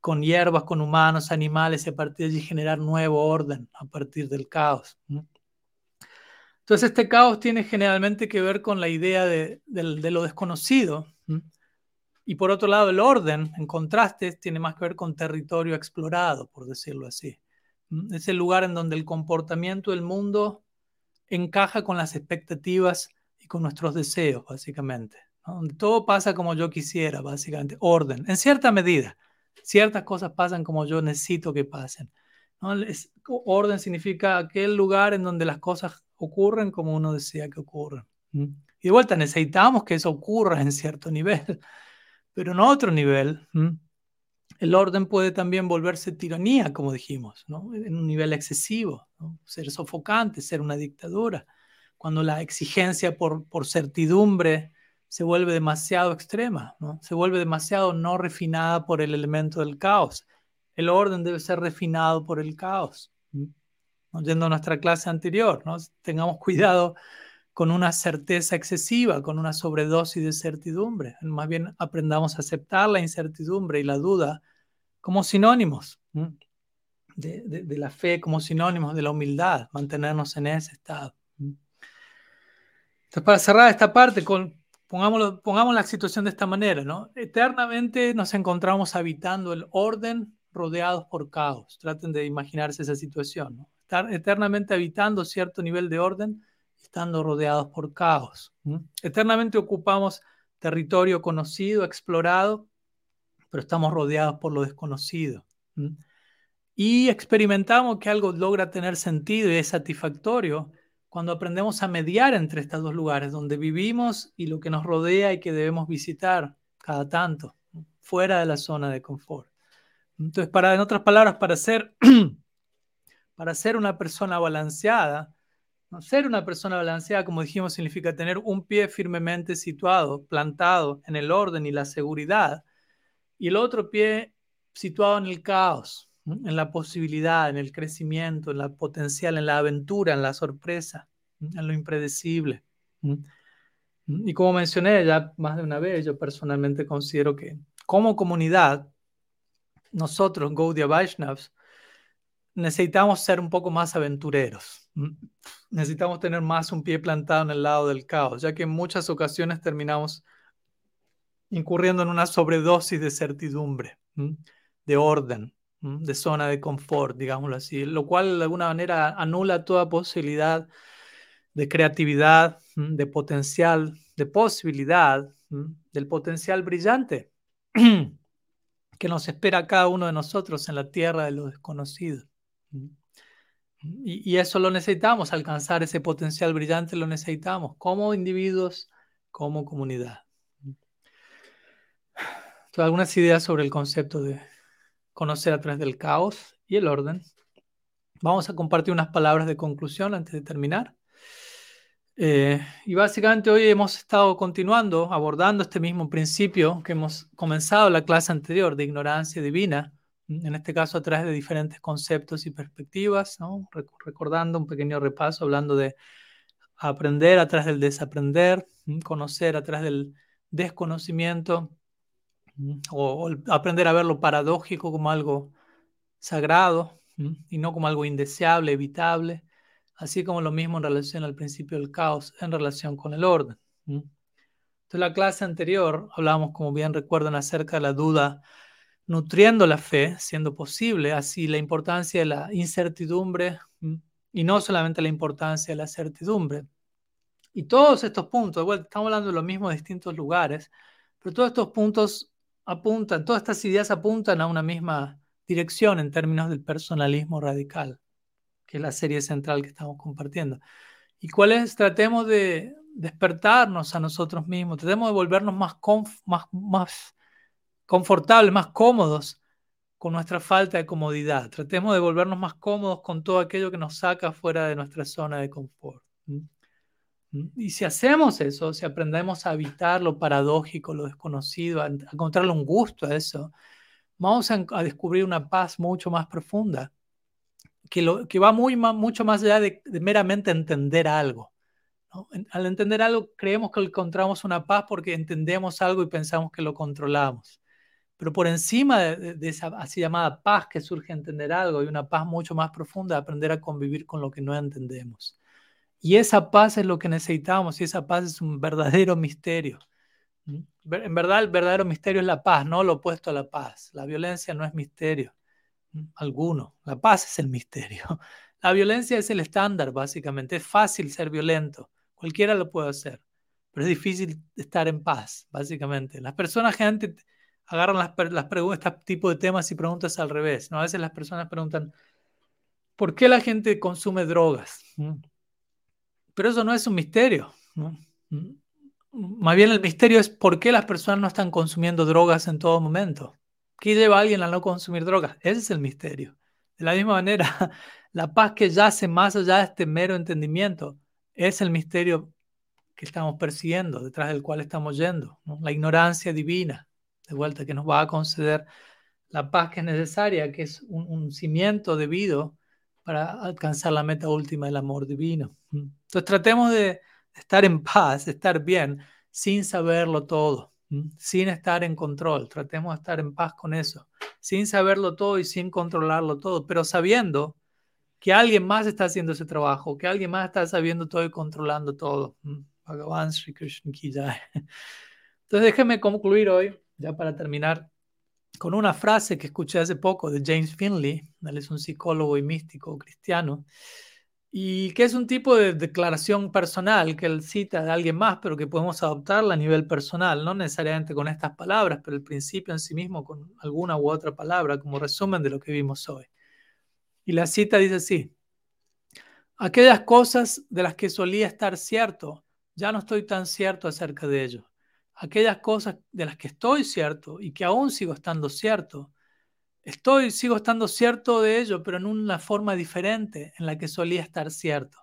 con hierbas, con humanos, animales, a partir de allí generar nuevo orden a partir del caos. Entonces este caos tiene generalmente que ver con la idea de, lo desconocido. Y por otro lado, el orden, en contraste, tiene más que ver con territorio explorado, por decirlo así. Es el lugar en donde el comportamiento del mundo encaja con las expectativas y con nuestros deseos, básicamente. Donde todo pasa como yo quisiera, básicamente. Orden, en cierta medida. Ciertas cosas pasan como yo necesito que pasen. orden significa aquel lugar en donde las cosas ocurren como uno desea que ocurran. Y de vuelta, necesitamos que eso ocurra en cierto nivel, pero en otro nivel, el orden puede también volverse tiranía, como dijimos, en un nivel excesivo, ser sofocante, ser una dictadura. Cuando la exigencia por, por certidumbre se vuelve demasiado extrema, ¿no? se vuelve demasiado no refinada por el elemento del caos. El orden debe ser refinado por el caos. ¿no? Yendo a nuestra clase anterior, ¿no? tengamos cuidado con una certeza excesiva, con una sobredosis de certidumbre. Más bien aprendamos a aceptar la incertidumbre y la duda como sinónimos de, de la fe, como sinónimos de la humildad, mantenernos en ese estado. Entonces, para cerrar esta parte, con, pongamos la situación de esta manera, ¿no? Eternamente nos encontramos habitando el orden rodeados por caos. Traten de imaginarse esa situación. Estar eternamente habitando cierto nivel de orden, estando rodeados por caos. Eternamente ocupamos territorio conocido, explorado, pero estamos rodeados por lo desconocido. Y experimentamos que algo logra tener sentido y es satisfactorio cuando aprendemos a mediar entre estos dos lugares, donde vivimos y lo que nos rodea y que debemos visitar cada tanto, fuera de la zona de confort. Entonces, para, en otras palabras, para ser, para ser una persona balanceada, ¿no? ser una persona balanceada, como dijimos, significa tener un pie firmemente situado, plantado en el orden y la seguridad, y el otro pie situado en el caos, en la posibilidad, en el crecimiento, en la potencial, en la aventura, en la sorpresa, en lo impredecible. Y como mencioné ya más de una vez, yo personalmente considero que como comunidad, nosotros, Gaudiya Vaishnavas, necesitamos ser un poco más aventureros. Necesitamos tener más un pie plantado en el lado del caos, ya que en muchas ocasiones terminamos incurriendo en una sobredosis de certidumbre, de orden, de zona de confort, digámoslo así, lo cual de alguna manera anula toda posibilidad de creatividad, de potencial, de posibilidad, del potencial brillante que nos espera a cada uno de nosotros en la tierra de lo desconocido. Y, eso lo necesitamos, alcanzar ese potencial brillante lo necesitamos como individuos, como comunidad. algunas ideas sobre el concepto de conocer a través del caos y el orden. Vamos a compartir unas palabras de conclusión antes de terminar. Eh, y básicamente hoy hemos estado continuando abordando este mismo principio que hemos comenzado la clase anterior de ignorancia divina, en este caso a través de diferentes conceptos y perspectivas, recordando un pequeño repaso, hablando de aprender a través del desaprender, conocer a través del desconocimiento, o, aprender a ver lo paradójico como algo sagrado y no como algo indeseable, evitable, así como lo mismo en relación al principio del caos, en relación con el orden. Entonces, en la clase anterior hablábamos, como bien recuerdan, acerca de la duda nutriendo la fe, siendo posible, así la importancia de la incertidumbre y no solamente la importancia de la certidumbre. Y todos estos puntos, bueno, estamos hablando de lo mismo en distintos lugares, pero todos estos puntos apuntan, todas estas ideas apuntan a una misma dirección en términos del personalismo radical. que es la serie central que estamos compartiendo. ¿Y cuál es? Tratemos de despertarnos a nosotros mismos, tratemos de volvernos más, más, más confortables, más cómodos con nuestra falta de comodidad. Tratemos de volvernos más cómodos con todo aquello que nos saca fuera de nuestra zona de confort. Y si hacemos eso, si aprendemos a evitar lo paradójico, lo desconocido, a encontrarle un gusto a eso, vamos a, descubrir una paz mucho más profunda, que, lo, que va muy, mucho más allá de, meramente entender algo. Al entender algo, creemos que encontramos una paz porque entendemos algo y pensamos que lo controlamos. Pero por encima de, de esa así llamada paz que surge entender algo, hay una paz mucho más profunda de aprender a convivir con lo que no entendemos. Y esa paz es lo que necesitamos y esa paz es un verdadero misterio. En verdad, el verdadero misterio es la paz, no lo opuesto a la paz. La violencia no es misterio alguno. La paz es el misterio. La violencia es el estándar, básicamente. Es fácil ser violento. Cualquiera lo puede hacer. Pero es difícil estar en paz, básicamente. Las personas gente agarran las, las preguntas, este tipo de temas y preguntas al revés. ¿no? A veces las personas preguntan, ¿por qué la gente consume drogas? Pero eso no es un misterio. Más bien el misterio es por qué las personas no están consumiendo drogas en todo momento. ¿Qué lleva a alguien a no consumir drogas? Ese es el misterio. De la misma manera, la paz que yace más allá de este mero entendimiento es el misterio que estamos persiguiendo, detrás del cual estamos yendo. La ignorancia divina, de vuelta, que nos va a conceder la paz que es necesaria, que es un cimiento debido para alcanzar la meta última del amor divino. Entonces tratemos de estar en paz, estar bien, sin saberlo todo, sin estar en control. Tratemos de estar en paz con eso, sin saberlo todo y sin controlarlo todo, pero sabiendo que alguien más está haciendo ese trabajo, que alguien más está sabiendo todo y controlando todo. Bhagavan Sri Krishna Entonces déjenme concluir hoy, ya para terminar, con una frase que escuché hace poco de James Finley, él es un psicólogo y místico cristiano, y que es un tipo de declaración personal que él cita de alguien más, pero que podemos adoptarla a nivel personal, no necesariamente con estas palabras, pero el principio en sí mismo con alguna u otra palabra como resumen de lo que vimos hoy. Y la cita dice así, aquellas cosas de las que solía estar cierto, ya no estoy tan cierto acerca de ello. Aquellas cosas de las que estoy cierto y que aún sigo estando cierto, Estoy, sigo estando cierto de ello, pero en una forma diferente en la que solía estar cierto.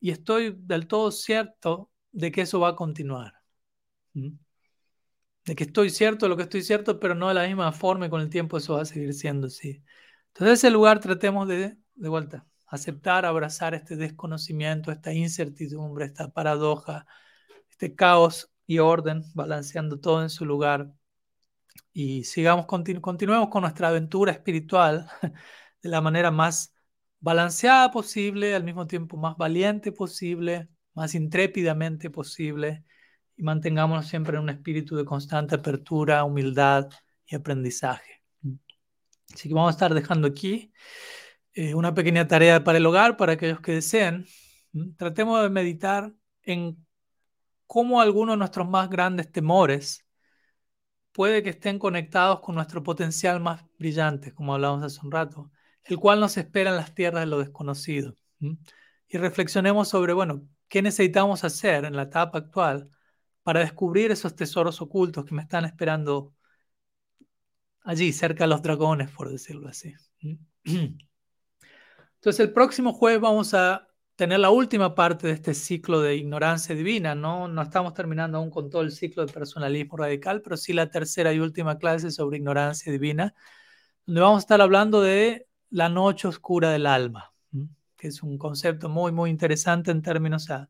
Y estoy del todo cierto de que eso va a continuar. De que estoy cierto de lo que estoy cierto, pero no de la misma forma y con el tiempo eso va a seguir siendo así. Entonces, ese lugar tratemos de, de vuelta, aceptar, abrazar este desconocimiento, esta incertidumbre, esta paradoja, este caos y orden, balanceando todo en su lugar y sigamos, continuemos con nuestra aventura espiritual de la manera más balanceada posible, al mismo tiempo más valiente posible, más intrépidamente posible, y mantengámonos siempre en un espíritu de constante apertura, humildad y aprendizaje. Así que vamos a estar dejando aquí eh, una pequeña tarea para el hogar, para aquellos que deseen. Tratemos de meditar en cómo algunos de nuestros más grandes temores puede que estén conectados con nuestro potencial más brillante, como hablábamos hace un rato, el cual nos espera en las tierras de lo desconocido. Y reflexionemos sobre, bueno, qué necesitamos hacer en la etapa actual para descubrir esos tesoros ocultos que me están esperando allí, cerca de los dragones, por decirlo así. Entonces, el próximo jueves vamos a tener la última parte de este ciclo de ignorancia divina. No, no estamos terminando aún con todo el ciclo de personalismo radical, pero sí la tercera y última clase sobre ignorancia divina, donde vamos a estar hablando de la noche oscura del alma, que es un concepto muy, muy interesante en términos a,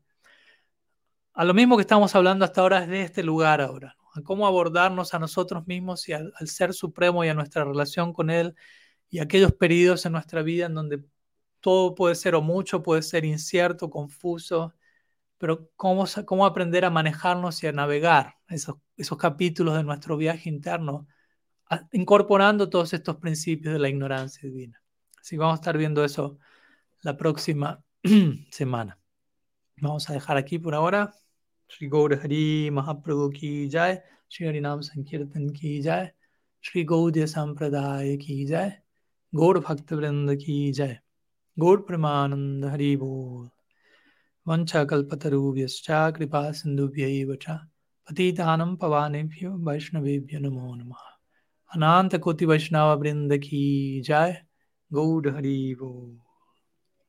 a lo mismo que estamos hablando hasta ahora de este lugar ahora, a cómo abordarnos a nosotros mismos y al, al Ser Supremo y a nuestra relación con Él y aquellos periodos en nuestra vida en donde todo puede ser o mucho, puede ser incierto, confuso, pero cómo, cómo aprender a manejarnos y a navegar esos, esos capítulos de nuestro viaje interno, incorporando todos estos principios de la ignorancia divina. Así que vamos a estar viendo eso la próxima semana. Vamos a dejar aquí por ahora. Sri Gaur Hari Mahaprabhu ki jai, Sri Harinam Sankirtan ki jai, Sri Gaudiya Sampradaya ki jai, Gaur Bhakta ki jai. गौरप्रमानन्द हरिबोल् कृपा कृपासिन्धुभ्यैव च, पतितानं पवानेभ्यो, वैष्णवेभ्यो नमो नमः। अनन्तकोटिवैष्णववृन्द की जय गौड हरिबोल्